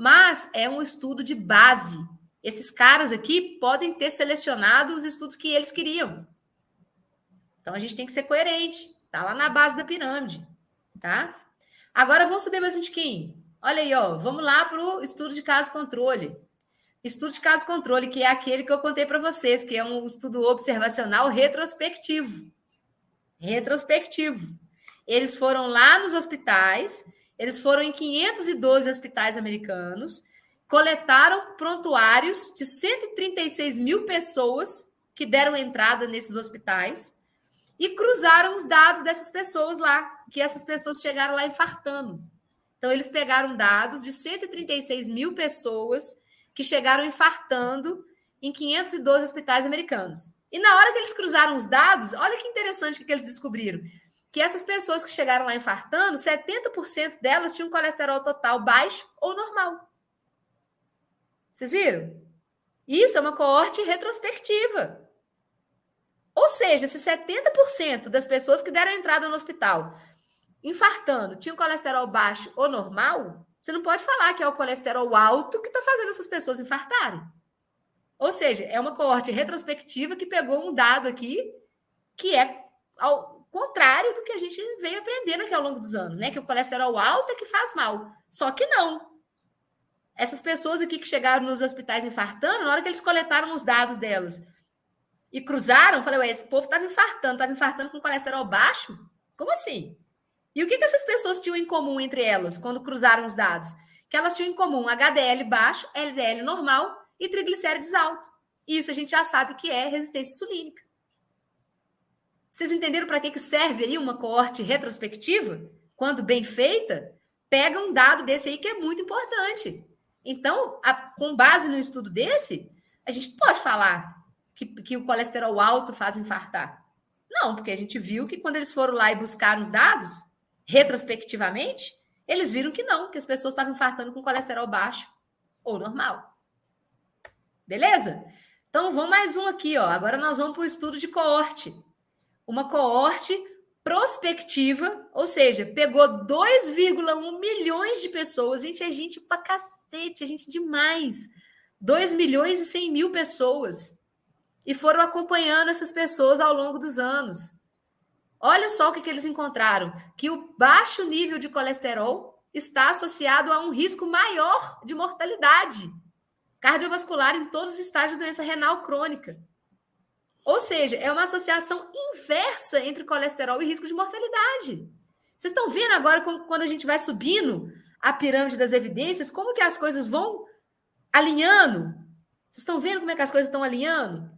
Mas é um estudo de base. Esses caras aqui podem ter selecionado os estudos que eles queriam. Então a gente tem que ser coerente. Tá lá na base da pirâmide, tá? Agora vamos subir mais um tiquinho. Olha aí, ó. Vamos lá para o estudo de caso controle. Estudo de caso controle, que é aquele que eu contei para vocês, que é um estudo observacional retrospectivo. Retrospectivo. Eles foram lá nos hospitais, eles foram em 512 hospitais americanos, coletaram prontuários de 136 mil pessoas que deram entrada nesses hospitais e cruzaram os dados dessas pessoas lá, que essas pessoas chegaram lá infartando. Então, eles pegaram dados de 136 mil pessoas que chegaram infartando em 512 hospitais americanos. E na hora que eles cruzaram os dados, olha que interessante que eles descobriram. Que essas pessoas que chegaram lá infartando, 70% delas tinham colesterol total baixo ou normal. Vocês viram? Isso é uma coorte retrospectiva. Ou seja, se 70% das pessoas que deram entrada no hospital infartando tinham colesterol baixo ou normal, você não pode falar que é o colesterol alto que está fazendo essas pessoas infartarem. Ou seja, é uma coorte retrospectiva que pegou um dado aqui que é contrário do que a gente veio aprendendo aqui ao longo dos anos, né? Que o colesterol alto é que faz mal. Só que não. Essas pessoas aqui que chegaram nos hospitais infartando, na hora que eles coletaram os dados delas e cruzaram, falei, ué, esse povo estava infartando, estava infartando com colesterol baixo? Como assim? E o que, que essas pessoas tinham em comum entre elas quando cruzaram os dados? Que elas tinham em comum HDL baixo, LDL normal e triglicérides alto. Isso a gente já sabe que é resistência insulínica. Vocês entenderam para que, que serve aí uma coorte retrospectiva? Quando bem feita, pega um dado desse aí que é muito importante. Então, a, com base no estudo desse, a gente pode falar que, que o colesterol alto faz infartar? Não, porque a gente viu que quando eles foram lá e buscaram os dados, retrospectivamente, eles viram que não, que as pessoas estavam infartando com colesterol baixo ou normal. Beleza? Então vamos mais um aqui, ó. Agora nós vamos para o estudo de coorte. Uma coorte prospectiva, ou seja, pegou 2,1 milhões de pessoas. Gente, é gente pra cacete, é gente demais. 2 milhões e 100 mil pessoas e foram acompanhando essas pessoas ao longo dos anos. Olha só o que, que eles encontraram: que o baixo nível de colesterol está associado a um risco maior de mortalidade cardiovascular em todos os estágios de doença renal crônica. Ou seja, é uma associação inversa entre colesterol e risco de mortalidade. Vocês estão vendo agora quando a gente vai subindo a pirâmide das evidências, como que as coisas vão alinhando? Vocês estão vendo como é que as coisas estão alinhando?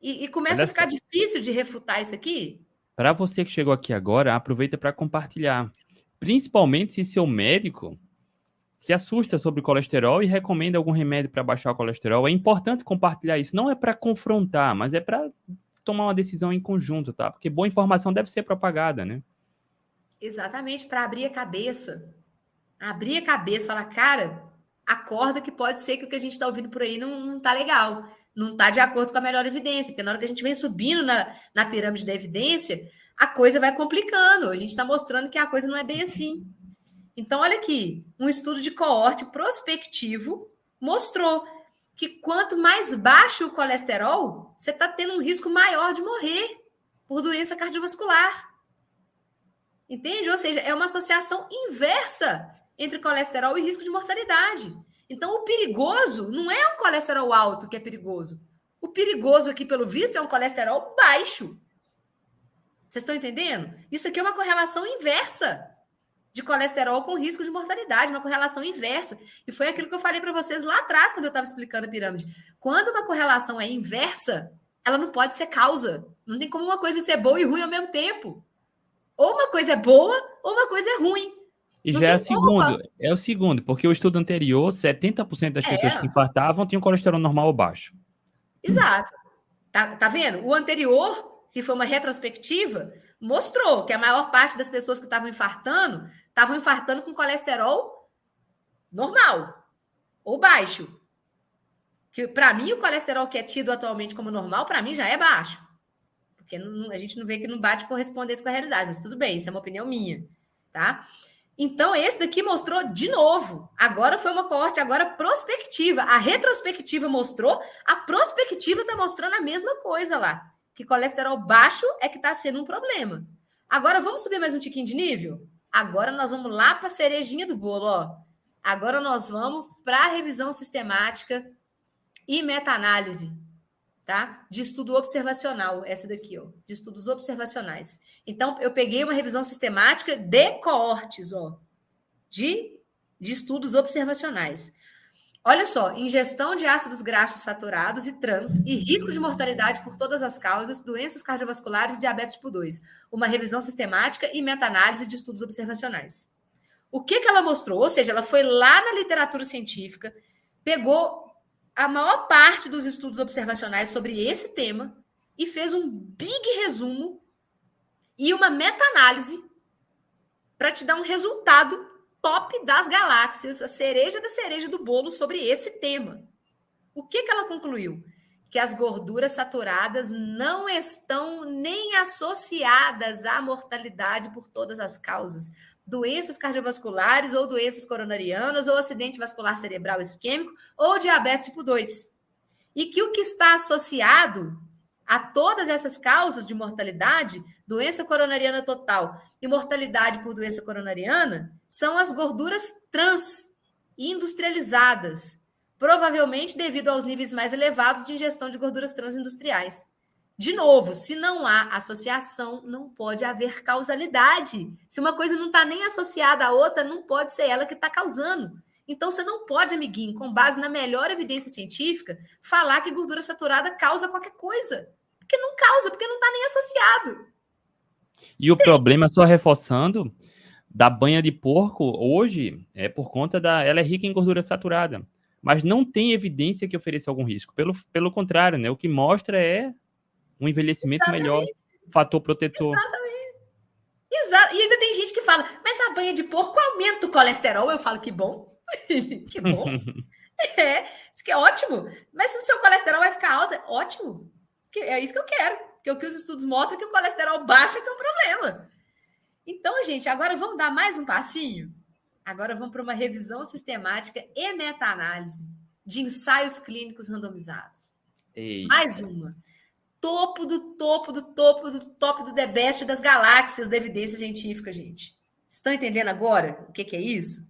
E, e começa Olha a ficar só. difícil de refutar isso aqui. Para você que chegou aqui agora, aproveita para compartilhar. Principalmente se seu médico se assusta sobre colesterol e recomenda algum remédio para baixar o colesterol. É importante compartilhar isso. Não é para confrontar, mas é para tomar uma decisão em conjunto, tá? Porque boa informação deve ser propagada, né? Exatamente, para abrir a cabeça. Abrir a cabeça, falar, cara, acorda que pode ser que o que a gente está ouvindo por aí não, não tá legal não está de acordo com a melhor evidência, porque na hora que a gente vem subindo na, na pirâmide da evidência, a coisa vai complicando. A gente está mostrando que a coisa não é bem assim. Então, olha aqui, um estudo de coorte prospectivo mostrou que quanto mais baixo o colesterol, você está tendo um risco maior de morrer por doença cardiovascular. Entende? Ou seja, é uma associação inversa entre colesterol e risco de mortalidade. Então, o perigoso não é o colesterol alto que é perigoso. O perigoso aqui, pelo visto, é um colesterol baixo. Vocês estão entendendo? Isso aqui é uma correlação inversa de colesterol com risco de mortalidade, uma correlação inversa. E foi aquilo que eu falei para vocês lá atrás, quando eu estava explicando a pirâmide. Quando uma correlação é inversa, ela não pode ser causa. Não tem como uma coisa ser boa e ruim ao mesmo tempo. Ou uma coisa é boa, ou uma coisa é ruim. E não já é o segundo, é o segundo, porque o estudo anterior, 70% das é. pessoas que infartavam tinham colesterol normal ou baixo. Exato. Tá, tá vendo? O anterior, que foi uma retrospectiva, mostrou que a maior parte das pessoas que estavam infartando estavam infartando com colesterol normal ou baixo. Que para mim o colesterol que é tido atualmente como normal, para mim já é baixo. Porque não, a gente não vê que não bate correspondência com a realidade, mas tudo bem, isso é uma opinião minha, tá? Então, esse daqui mostrou de novo. Agora foi uma coorte, agora prospectiva. A retrospectiva mostrou, a prospectiva está mostrando a mesma coisa lá. Que colesterol baixo é que está sendo um problema. Agora, vamos subir mais um tiquinho de nível? Agora nós vamos lá para a cerejinha do bolo, ó. Agora nós vamos para a revisão sistemática e meta-análise, tá? De estudo observacional, essa daqui, ó, de estudos observacionais. Então, eu peguei uma revisão sistemática de coortes, ó, de, de estudos observacionais. Olha só, ingestão de ácidos graxos saturados e trans e risco de mortalidade por todas as causas, doenças cardiovasculares e diabetes tipo 2. Uma revisão sistemática e meta-análise de estudos observacionais. O que, que ela mostrou? Ou seja, ela foi lá na literatura científica, pegou a maior parte dos estudos observacionais sobre esse tema e fez um big resumo e uma meta-análise para te dar um resultado top das galáxias, a cereja da cereja do bolo sobre esse tema. O que, que ela concluiu? Que as gorduras saturadas não estão nem associadas à mortalidade por todas as causas, doenças cardiovasculares ou doenças coronarianas ou acidente vascular cerebral isquêmico ou diabetes tipo 2. E que o que está associado a todas essas causas de mortalidade, doença coronariana total e mortalidade por doença coronariana, são as gorduras trans industrializadas, provavelmente devido aos níveis mais elevados de ingestão de gorduras transindustriais. De novo, se não há associação, não pode haver causalidade. Se uma coisa não está nem associada à outra, não pode ser ela que está causando. Então, você não pode, amiguinho, com base na melhor evidência científica, falar que gordura saturada causa qualquer coisa. Porque não causa, porque não está nem associado. E o problema, só reforçando, da banha de porco hoje é por conta da. Ela é rica em gordura saturada. Mas não tem evidência que ofereça algum risco. Pelo, pelo contrário, né? O que mostra é um envelhecimento Exatamente. melhor, fator protetor. Exatamente. Exato. E ainda tem gente que fala, mas a banha de porco aumenta o colesterol. Eu falo, que bom. que bom. é, isso que é ótimo. Mas se o seu colesterol vai ficar alto, é ótimo. É isso que eu quero. Porque o que os estudos mostram é que o colesterol baixo é que é um problema. Então, gente, agora vamos dar mais um passinho? Agora vamos para uma revisão sistemática e meta-análise de ensaios clínicos randomizados. Ei. Mais uma. Topo do topo do topo do topo do the best das galáxias da evidência científica, gente. Estão entendendo agora o que, que é isso?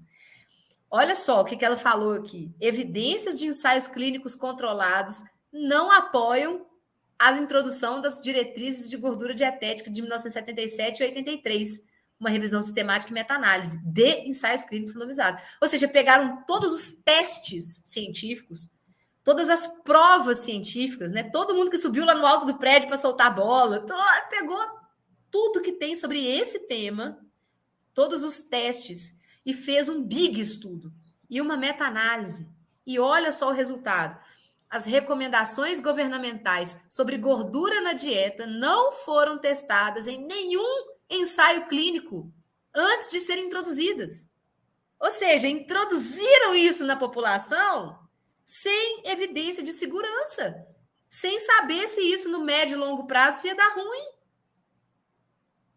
Olha só o que, que ela falou aqui. Evidências de ensaios clínicos controlados não apoiam a introdução das diretrizes de gordura dietética de 1977 e 83, uma revisão sistemática e meta-análise de ensaios clínicos randomizados. Ou seja, pegaram todos os testes científicos, todas as provas científicas, né? Todo mundo que subiu lá no alto do prédio para soltar bola, pegou tudo que tem sobre esse tema, todos os testes e fez um big estudo e uma meta-análise. E olha só o resultado as recomendações governamentais sobre gordura na dieta não foram testadas em nenhum ensaio clínico antes de serem introduzidas. Ou seja, introduziram isso na população sem evidência de segurança, sem saber se isso no médio e longo prazo ia dar ruim.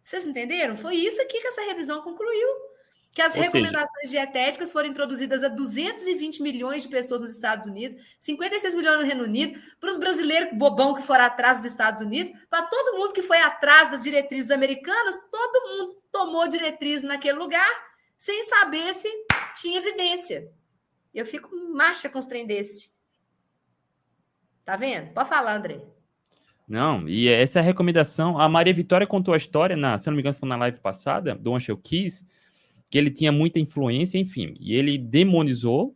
Vocês entenderam? Foi isso aqui que essa revisão concluiu que as Ou recomendações seja... dietéticas foram introduzidas a 220 milhões de pessoas nos Estados Unidos, 56 milhões no Reino Unido, para os brasileiros bobão que foram atrás dos Estados Unidos, para todo mundo que foi atrás das diretrizes americanas, todo mundo tomou diretriz naquele lugar sem saber se tinha evidência. Eu fico marcha com os trem desse. Tá vendo? Pode falar, André. Não, e essa é a recomendação. A Maria Vitória contou a história, na, se não me engano, foi na live passada, do Angel Keys, que ele tinha muita influência, enfim, e ele demonizou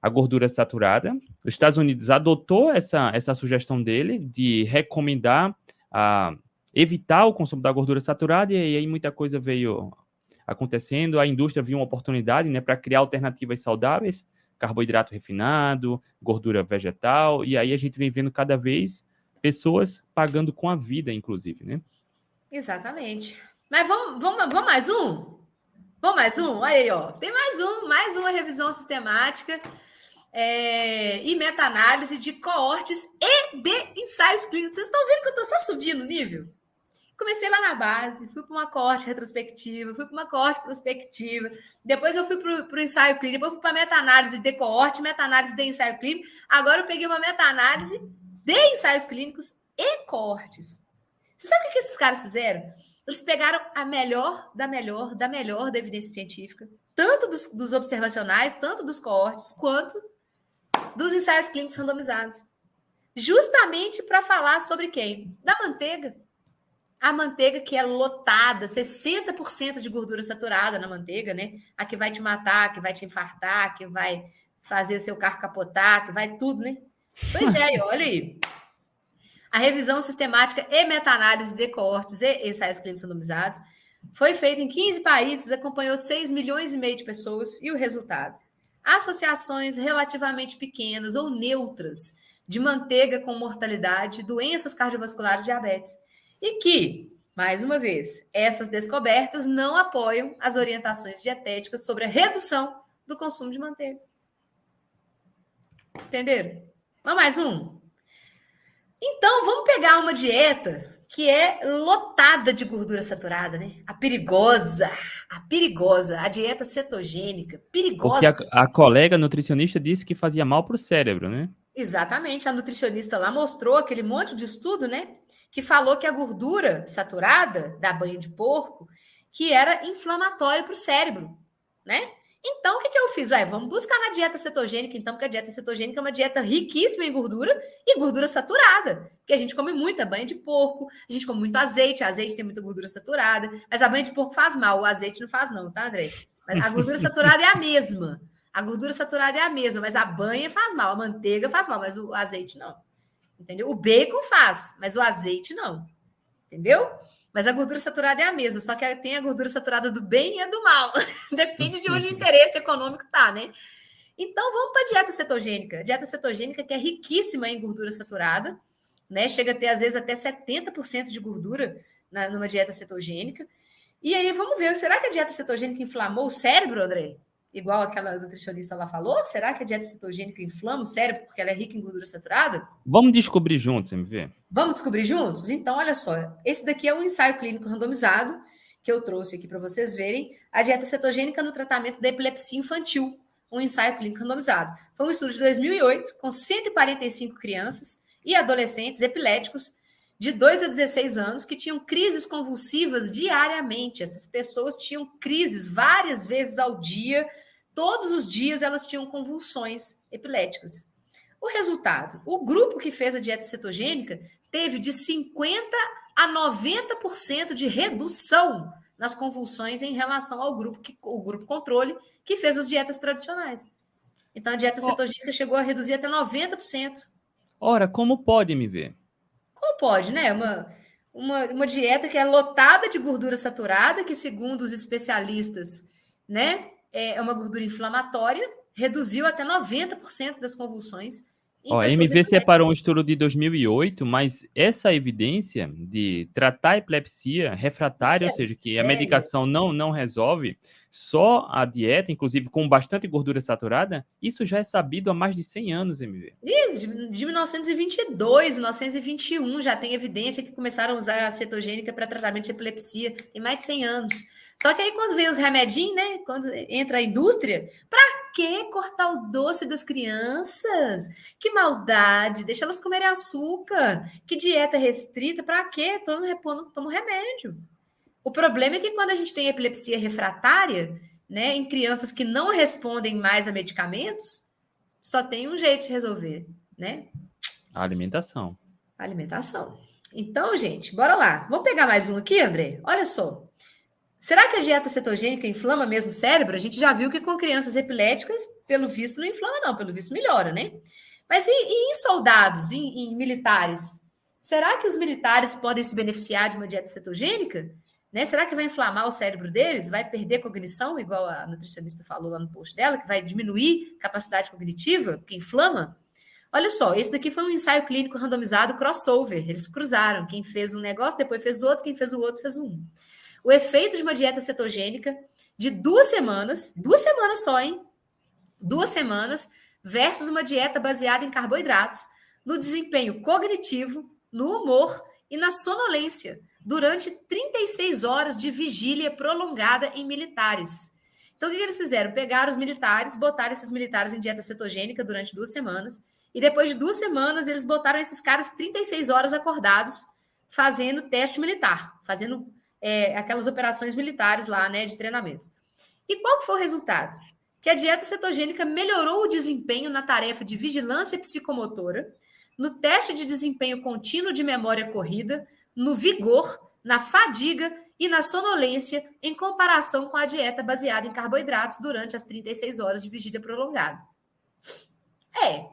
a gordura saturada. Os Estados Unidos adotou essa, essa sugestão dele de recomendar a evitar o consumo da gordura saturada, e aí muita coisa veio acontecendo. A indústria viu uma oportunidade né, para criar alternativas saudáveis, carboidrato refinado, gordura vegetal, e aí a gente vem vendo cada vez pessoas pagando com a vida, inclusive, né? Exatamente. Mas vamos, vamos, vamos mais um? Vamos mais um? Aí, ó. Tem mais um, mais uma revisão sistemática é, e meta-análise de coortes e de ensaios clínicos. Vocês estão vendo que eu estou só subindo o nível? Comecei lá na base, fui para uma corte retrospectiva, fui para uma corte prospectiva, depois eu fui para o ensaio clínico, depois fui para meta-análise de coorte, meta-análise de ensaio clínico. Agora eu peguei uma meta-análise de ensaios clínicos e cortes. Você sabe o que esses caras fizeram? Eles pegaram a melhor da melhor da melhor da evidência científica, tanto dos, dos observacionais, tanto dos coortes, quanto dos ensaios clínicos randomizados. Justamente para falar sobre quem? Da manteiga. A manteiga que é lotada, 60% de gordura saturada na manteiga, né? A que vai te matar, que vai te infartar, que vai fazer seu carro capotar, que vai tudo, né? Pois é, olha aí. A revisão sistemática e meta-análise de coortes e ensaios clínicos randomizados foi feita em 15 países, acompanhou 6 milhões e meio de pessoas e o resultado? Associações relativamente pequenas ou neutras de manteiga com mortalidade, doenças cardiovasculares, diabetes e que, mais uma vez, essas descobertas não apoiam as orientações dietéticas sobre a redução do consumo de manteiga. Entenderam? Vamos mais um? Então, vamos pegar uma dieta que é lotada de gordura saturada, né? A perigosa, a perigosa, a dieta cetogênica, perigosa. Porque a, a colega nutricionista disse que fazia mal para o cérebro, né? Exatamente, a nutricionista lá mostrou aquele monte de estudo, né? Que falou que a gordura saturada da banha de porco que era inflamatória para o cérebro, né? Então, o que, que eu fiz? Ué, vamos buscar na dieta cetogênica, então, porque a dieta cetogênica é uma dieta riquíssima em gordura e gordura saturada. Porque a gente come muita banha de porco, a gente come muito azeite, azeite tem muita gordura saturada, mas a banha de porco faz mal, o azeite não faz, não, tá, André? Mas a gordura saturada é a mesma. A gordura saturada é a mesma, mas a banha faz mal, a manteiga faz mal, mas o azeite não. Entendeu? O bacon faz, mas o azeite não. Entendeu? Mas a gordura saturada é a mesma, só que tem a gordura saturada do bem e a do mal. Depende de onde o interesse econômico tá, né? Então vamos para a dieta cetogênica. A dieta cetogênica que é riquíssima em gordura saturada, né? Chega a ter às vezes até 70% de gordura na, numa dieta cetogênica. E aí vamos ver, será que a dieta cetogênica inflamou o cérebro, André? Igual aquela nutricionista lá falou? Será que a dieta cetogênica inflama o cérebro porque ela é rica em gordura saturada? Vamos descobrir juntos, MV. Vamos descobrir juntos? Então, olha só, esse daqui é um ensaio clínico randomizado que eu trouxe aqui para vocês verem, a dieta cetogênica no tratamento da epilepsia infantil, um ensaio clínico randomizado. Foi um estudo de 2008 com 145 crianças e adolescentes epiléticos de 2 a 16 anos que tinham crises convulsivas diariamente. Essas pessoas tinham crises várias vezes ao dia Todos os dias elas tinham convulsões epiléticas. O resultado: o grupo que fez a dieta cetogênica teve de 50 a 90% de redução nas convulsões em relação ao grupo que o grupo controle que fez as dietas tradicionais. Então a dieta cetogênica chegou a reduzir até 90%. Ora, como pode me ver? Como pode, né? Uma, uma, uma dieta que é lotada de gordura saturada, que segundo os especialistas, né, é uma gordura inflamatória, reduziu até 90% das convulsões. Ó, a MV separou um estudo de 2008, mas essa evidência de tratar a epilepsia refratária, é, ou seja, que a é, medicação não, não resolve, só a dieta, inclusive com bastante gordura saturada, isso já é sabido há mais de 100 anos, MV. De, de 1922, 1921, já tem evidência que começaram a usar a cetogênica para tratamento de epilepsia, tem mais de 100 anos. Só que aí quando vem os remedinhos, né, quando entra a indústria, para que cortar o doce das crianças? Que maldade, deixa elas comerem açúcar. Que dieta restrita, para quê? Toma, toma remédio. O problema é que quando a gente tem epilepsia refratária, né, em crianças que não respondem mais a medicamentos, só tem um jeito de resolver, né? A alimentação. alimentação. Então, gente, bora lá. Vamos pegar mais um aqui, André? Olha só. Será que a dieta cetogênica inflama mesmo o cérebro? A gente já viu que com crianças epiléticas, pelo visto, não inflama, não. Pelo visto, melhora, né? Mas e, e em soldados, em, em militares? Será que os militares podem se beneficiar de uma dieta cetogênica? Né? Será que vai inflamar o cérebro deles? Vai perder cognição, igual a nutricionista falou lá no post dela, que vai diminuir capacidade cognitiva, porque inflama? Olha só, esse daqui foi um ensaio clínico randomizado crossover. Eles cruzaram. Quem fez um negócio, depois fez outro, quem fez o outro, fez um. O efeito de uma dieta cetogênica de duas semanas, duas semanas só, hein? Duas semanas, versus uma dieta baseada em carboidratos, no desempenho cognitivo, no humor e na sonolência durante 36 horas de vigília prolongada em militares. Então, o que eles fizeram? Pegaram os militares, botaram esses militares em dieta cetogênica durante duas semanas, e depois de duas semanas, eles botaram esses caras 36 horas acordados, fazendo teste militar, fazendo é, aquelas operações militares lá, né, de treinamento. E qual foi o resultado? Que a dieta cetogênica melhorou o desempenho na tarefa de vigilância psicomotora, no teste de desempenho contínuo de memória corrida, no vigor, na fadiga e na sonolência em comparação com a dieta baseada em carboidratos durante as 36 horas de vigília prolongada. É,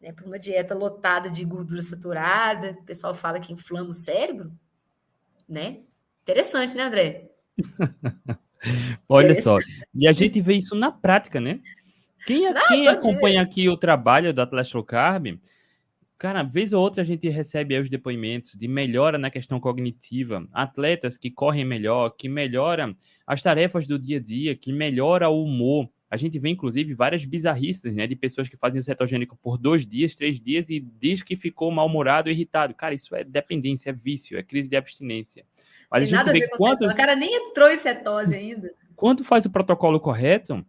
né, para uma dieta lotada de gordura saturada, o pessoal fala que inflama o cérebro, né? Interessante, né, André? Olha só, e a gente vê isso na prática, né? Quem, Não, quem acompanha aqui o trabalho Atlas Low Carb, cara, vez ou outra a gente recebe os depoimentos de melhora na questão cognitiva, atletas que correm melhor, que melhoram as tarefas do dia a dia, que melhora o humor. A gente vê, inclusive, várias bizarrices, né? De pessoas que fazem cetogênico por dois dias, três dias e diz que ficou mal-humorado, irritado. Cara, isso é dependência, é vício, é crise de abstinência. Mas Tem a gente vê quantos... O cara nem entrou em cetose ainda. Quando faz o protocolo correto,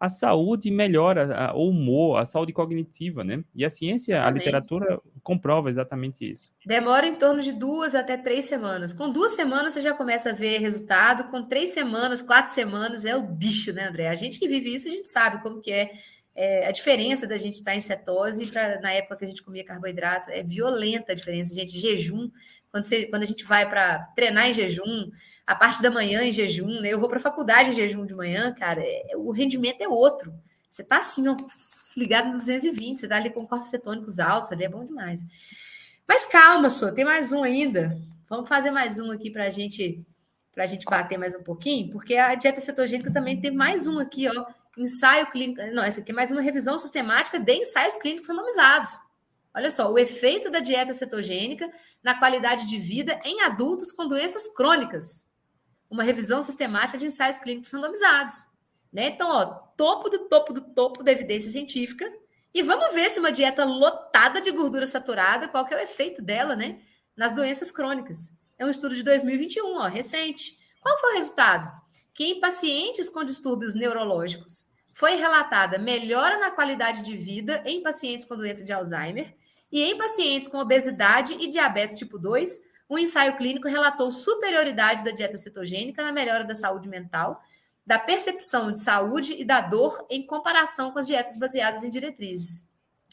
a saúde melhora, o humor, a saúde cognitiva, né? E a ciência, a literatura comprova exatamente isso. Demora em torno de duas até três semanas. Com duas semanas você já começa a ver resultado, com três semanas, quatro semanas é o bicho, né, André? A gente que vive isso, a gente sabe como que é, é a diferença da gente estar em cetose para na época que a gente comia carboidratos. É violenta a diferença, gente. Jejum, quando, você, quando a gente vai para treinar em jejum, a parte da manhã em jejum, né? Eu vou para a faculdade em jejum de manhã, cara, é, o rendimento é outro. Você tá assim, ó, ligado no 220, você tá ali com corpos cetônicos altos, ali é bom demais. Mas calma, só, tem mais um ainda. Vamos fazer mais um aqui para gente a gente bater mais um pouquinho, porque a dieta cetogênica também tem mais um aqui, ó, ensaio clínico. Não, essa aqui é mais uma revisão sistemática de ensaios clínicos randomizados. Olha só, o efeito da dieta cetogênica na qualidade de vida em adultos com doenças crônicas uma revisão sistemática de ensaios clínicos randomizados. Né? Então, ó, topo do topo do topo da evidência científica. E vamos ver se uma dieta lotada de gordura saturada, qual que é o efeito dela, né? Nas doenças crônicas. É um estudo de 2021, ó, recente. Qual foi o resultado? Que em pacientes com distúrbios neurológicos foi relatada melhora na qualidade de vida em pacientes com doença de Alzheimer e em pacientes com obesidade e diabetes tipo 2 um ensaio clínico relatou superioridade da dieta cetogênica na melhora da saúde mental, da percepção de saúde e da dor em comparação com as dietas baseadas em diretrizes.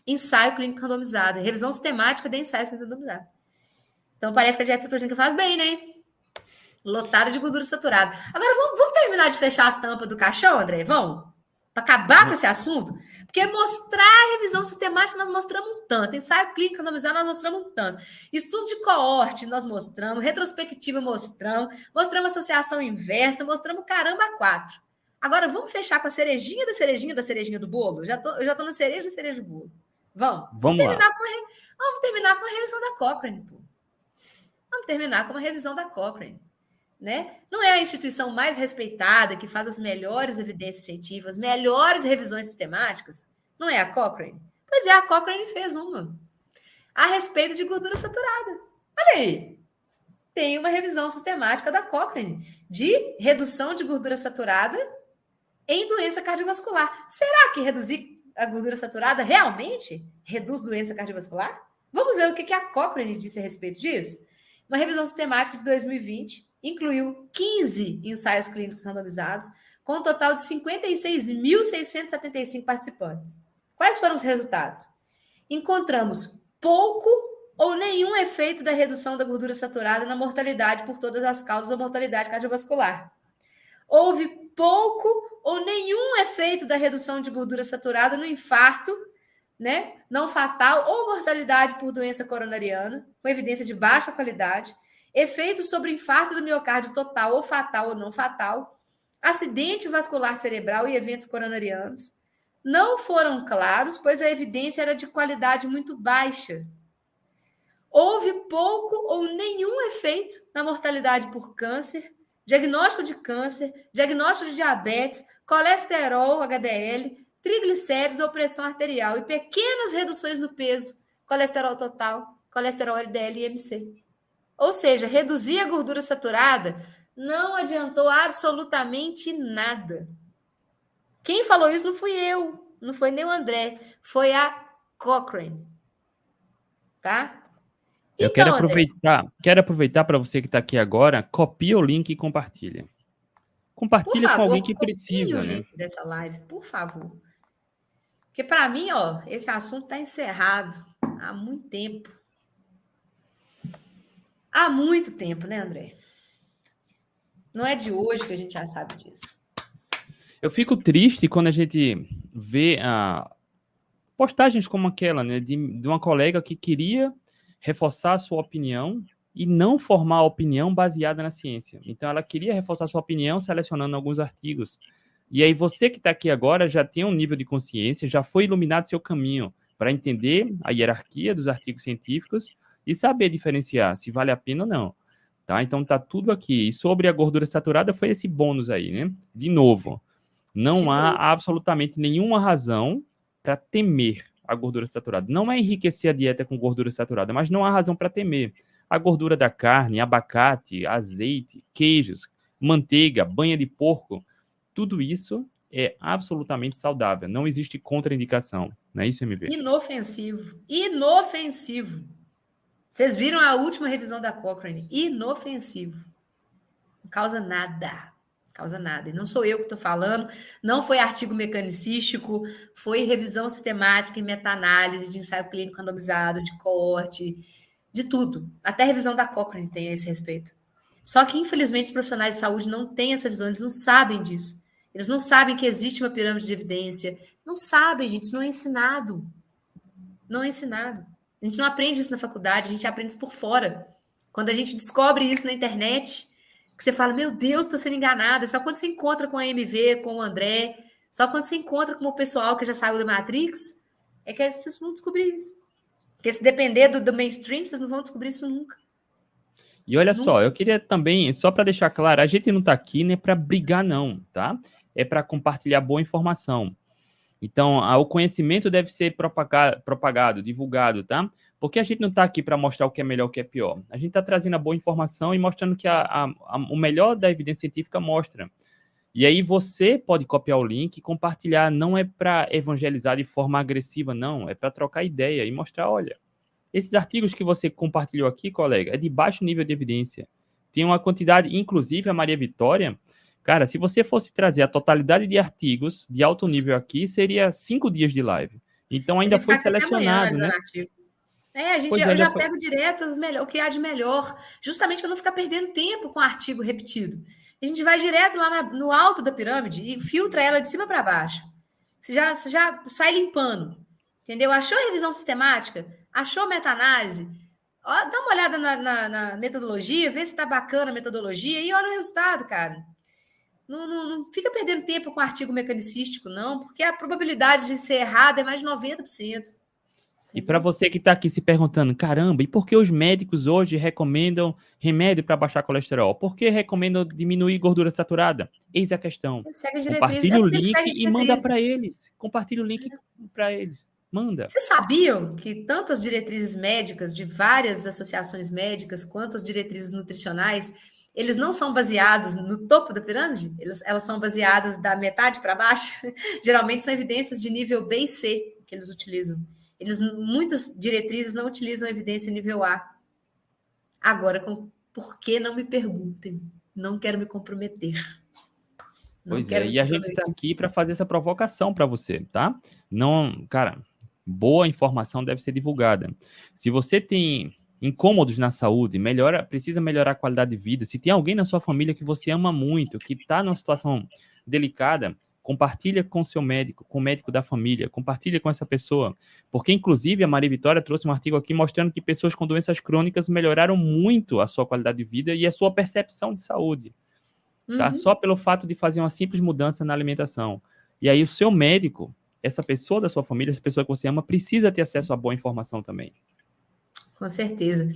Ensaio clínico randomizado, revisão sistemática de ensaios randomizados. Então parece que a dieta cetogênica faz bem, né? Lotada de gordura saturada. Agora vamos, vamos terminar de fechar a tampa do caixão, André? Vamos? Para acabar com esse assunto, porque mostrar a revisão sistemática nós mostramos um tanto, ensaio clínico randomizado nós mostramos um tanto, estudo de coorte nós mostramos, retrospectiva mostramos, mostramos associação inversa, mostramos caramba quatro. Agora vamos fechar com a cerejinha da cerejinha da cerejinha do bolo? Já tô, eu já estou na cereja da cereja do bolo. Vamos. Vamos, terminar lá. Com re... vamos terminar com a revisão da Cochrane. Pô. Vamos terminar com uma revisão da Cochrane. Né? Não é a instituição mais respeitada, que faz as melhores evidências científicas, melhores revisões sistemáticas? Não é a Cochrane? Pois é, a Cochrane fez uma a respeito de gordura saturada. Olha aí. Tem uma revisão sistemática da Cochrane de redução de gordura saturada em doença cardiovascular. Será que reduzir a gordura saturada realmente reduz doença cardiovascular? Vamos ver o que a Cochrane disse a respeito disso. Uma revisão sistemática de 2020 incluiu 15 ensaios clínicos randomizados, com um total de 56.675 participantes. Quais foram os resultados? Encontramos pouco ou nenhum efeito da redução da gordura saturada na mortalidade por todas as causas da mortalidade cardiovascular. Houve pouco ou nenhum efeito da redução de gordura saturada no infarto, né, não fatal ou mortalidade por doença coronariana, com evidência de baixa qualidade, efeitos sobre infarto do miocárdio total ou fatal ou não fatal, acidente vascular cerebral e eventos coronarianos, não foram claros, pois a evidência era de qualidade muito baixa. Houve pouco ou nenhum efeito na mortalidade por câncer, diagnóstico de câncer, diagnóstico de diabetes, colesterol, HDL, triglicéridos ou pressão arterial e pequenas reduções no peso, colesterol total, colesterol LDL e MC. Ou seja, reduzir a gordura saturada não adiantou absolutamente nada. Quem falou isso não fui eu, não foi nem o André, foi a Cochrane. Tá? Eu então, quero aproveitar, André, quero aproveitar para você que está aqui agora, copia o link e compartilha. Compartilha favor, com alguém que precisa, né? Dessa live, por favor. Porque para mim, ó, esse assunto está encerrado há muito tempo. Há muito tempo, né, André? Não é de hoje que a gente já sabe disso. Eu fico triste quando a gente vê a postagens como aquela, né, de, de uma colega que queria reforçar a sua opinião e não formar a opinião baseada na ciência. Então, ela queria reforçar sua opinião selecionando alguns artigos. E aí, você que está aqui agora já tem um nível de consciência, já foi iluminado seu caminho para entender a hierarquia dos artigos científicos e saber diferenciar se vale a pena ou não. Tá? Então tá tudo aqui. E sobre a gordura saturada foi esse bônus aí, né? De novo, não há absolutamente nenhuma razão para temer a gordura saturada. Não é enriquecer a dieta com gordura saturada, mas não há razão para temer. A gordura da carne, abacate, azeite, queijos, manteiga, banha de porco, tudo isso é absolutamente saudável. Não existe contraindicação. Não é isso, MV? Inofensivo. Inofensivo. Vocês viram a última revisão da Cochrane? Inofensivo. Não causa nada. Causa nada. E não sou eu que estou falando, não foi artigo mecanicístico, foi revisão sistemática e meta-análise de ensaio clínico randomizado, de corte, de tudo. Até revisão da Cochrane tem a esse respeito. Só que, infelizmente, os profissionais de saúde não têm essa visão, eles não sabem disso. Eles não sabem que existe uma pirâmide de evidência. Não sabem, gente, isso não é ensinado. Não é ensinado. A gente não aprende isso na faculdade, a gente aprende isso por fora. Quando a gente descobre isso na internet, que você fala, meu Deus, estou sendo enganado. É só quando você encontra com a MV, com o André, só quando você encontra com o pessoal que já saiu da Matrix, é que vocês vão descobrir isso. Porque se depender do, do mainstream, vocês não vão descobrir isso nunca. E olha nunca. só, eu queria também, só para deixar claro, a gente não está aqui né, para brigar, não, tá? É para compartilhar boa informação. Então, o conhecimento deve ser propagado, propagado divulgado, tá? Porque a gente não está aqui para mostrar o que é melhor, o que é pior. A gente está trazendo a boa informação e mostrando que a, a, a, o melhor da evidência científica mostra. E aí você pode copiar o link e compartilhar. Não é para evangelizar de forma agressiva, não. É para trocar ideia e mostrar, olha, esses artigos que você compartilhou aqui, colega, é de baixo nível de evidência. Tem uma quantidade, inclusive a Maria Vitória, cara, se você fosse trazer a totalidade de artigos de alto nível aqui, seria cinco dias de live. Então ainda foi selecionado, né? É, a gente já, é, já, já foi... pego direto o que há de melhor, justamente para não ficar perdendo tempo com artigo repetido. A gente vai direto lá na, no alto da pirâmide e filtra ela de cima para baixo. Você já, você já sai limpando. Entendeu? Achou revisão sistemática? Achou meta-análise? Dá uma olhada na, na, na, metodologia, vê se está bacana a metodologia e olha o resultado, cara. Não, não, não, fica perdendo tempo com artigo mecanicístico, não, porque a probabilidade de ser errado é mais de 90%. E para você que está aqui se perguntando, caramba, e por que os médicos hoje recomendam remédio para baixar colesterol? Por que recomendam diminuir gordura saturada? Eis a questão. Compartilhe o link e manda para eles. Compartilhe o link para eles. Manda. Vocês sabiam que tanto as diretrizes médicas de várias associações médicas quanto as diretrizes nutricionais, eles não são baseados no topo da pirâmide? Eles, elas são baseadas da metade para baixo? Geralmente são evidências de nível B e C que eles utilizam. Eles muitas diretrizes não utilizam evidência nível A. Agora, com, por que não me perguntem? Não quero me comprometer. Não pois é, e a gente está aqui para fazer essa provocação para você, tá? Não, cara, boa informação deve ser divulgada. Se você tem incômodos na saúde, melhora, precisa melhorar a qualidade de vida. Se tem alguém na sua família que você ama muito, que está numa situação delicada, compartilha com seu médico, com o médico da família, compartilha com essa pessoa, porque inclusive a Maria Vitória trouxe um artigo aqui mostrando que pessoas com doenças crônicas melhoraram muito a sua qualidade de vida e a sua percepção de saúde, tá? uhum. tá? Só pelo fato de fazer uma simples mudança na alimentação. E aí o seu médico, essa pessoa da sua família, essa pessoa que você ama, precisa ter acesso a boa informação também. Com certeza.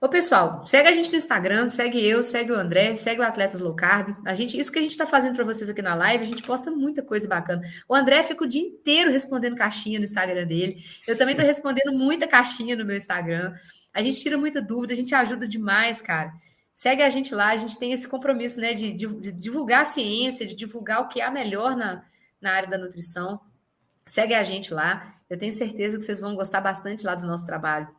Ô, pessoal, segue a gente no Instagram, segue eu, segue o André, segue o Atletas Low Carb. A gente, isso que a gente está fazendo para vocês aqui na live, a gente posta muita coisa bacana. O André fica o dia inteiro respondendo caixinha no Instagram dele. Eu também estou respondendo muita caixinha no meu Instagram. A gente tira muita dúvida, a gente ajuda demais, cara. Segue a gente lá, a gente tem esse compromisso, né, de, de, de divulgar a ciência, de divulgar o que há melhor na, na área da nutrição. Segue a gente lá. Eu tenho certeza que vocês vão gostar bastante lá do nosso trabalho.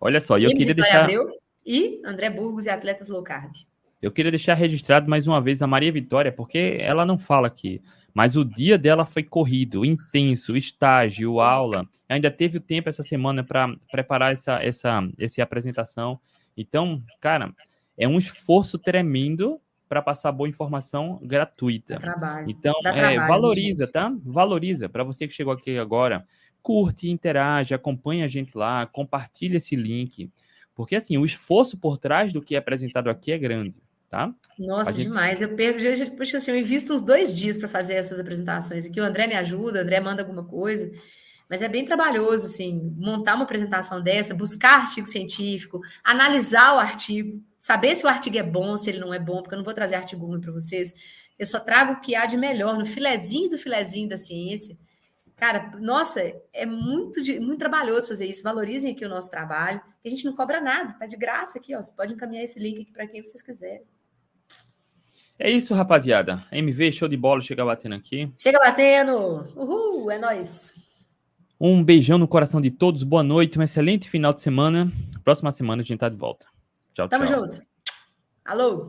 Olha só, e eu queria deixar. Abreu e André Burgos e Atletas Low Carb. Eu queria deixar registrado mais uma vez a Maria Vitória, porque ela não fala aqui, mas o dia dela foi corrido, intenso, estágio, aula. Ainda teve o tempo essa semana para preparar essa, essa, essa apresentação. Então, cara, é um esforço tremendo para passar boa informação gratuita. trabalho. Então, é, trabalho, valoriza, gente. tá? Valoriza. Para você que chegou aqui agora, curte, interage, acompanha a gente lá, compartilha esse link. Porque, assim, o esforço por trás do que é apresentado aqui é grande, tá? Nossa, gente... demais. Eu perco, puxa, assim, eu invisto uns dois dias para fazer essas apresentações aqui. O André me ajuda, o André manda alguma coisa. Mas é bem trabalhoso, assim, montar uma apresentação dessa, buscar artigo científico, analisar o artigo, saber se o artigo é bom, se ele não é bom, porque eu não vou trazer artigo ruim para vocês. Eu só trago o que há de melhor, no filezinho do filezinho da ciência. Cara, nossa, é muito, muito trabalhoso fazer isso. Valorizem aqui o nosso trabalho, que a gente não cobra nada, tá de graça aqui, ó. Você pode encaminhar esse link aqui para quem vocês quiserem. É isso, rapaziada. MV, show de bola, chega batendo aqui. Chega batendo! Uhul, é nóis! Um beijão no coração de todos, boa noite, um excelente final de semana. Próxima semana a gente tá de volta. Tchau, Tamo tchau. junto. Alô!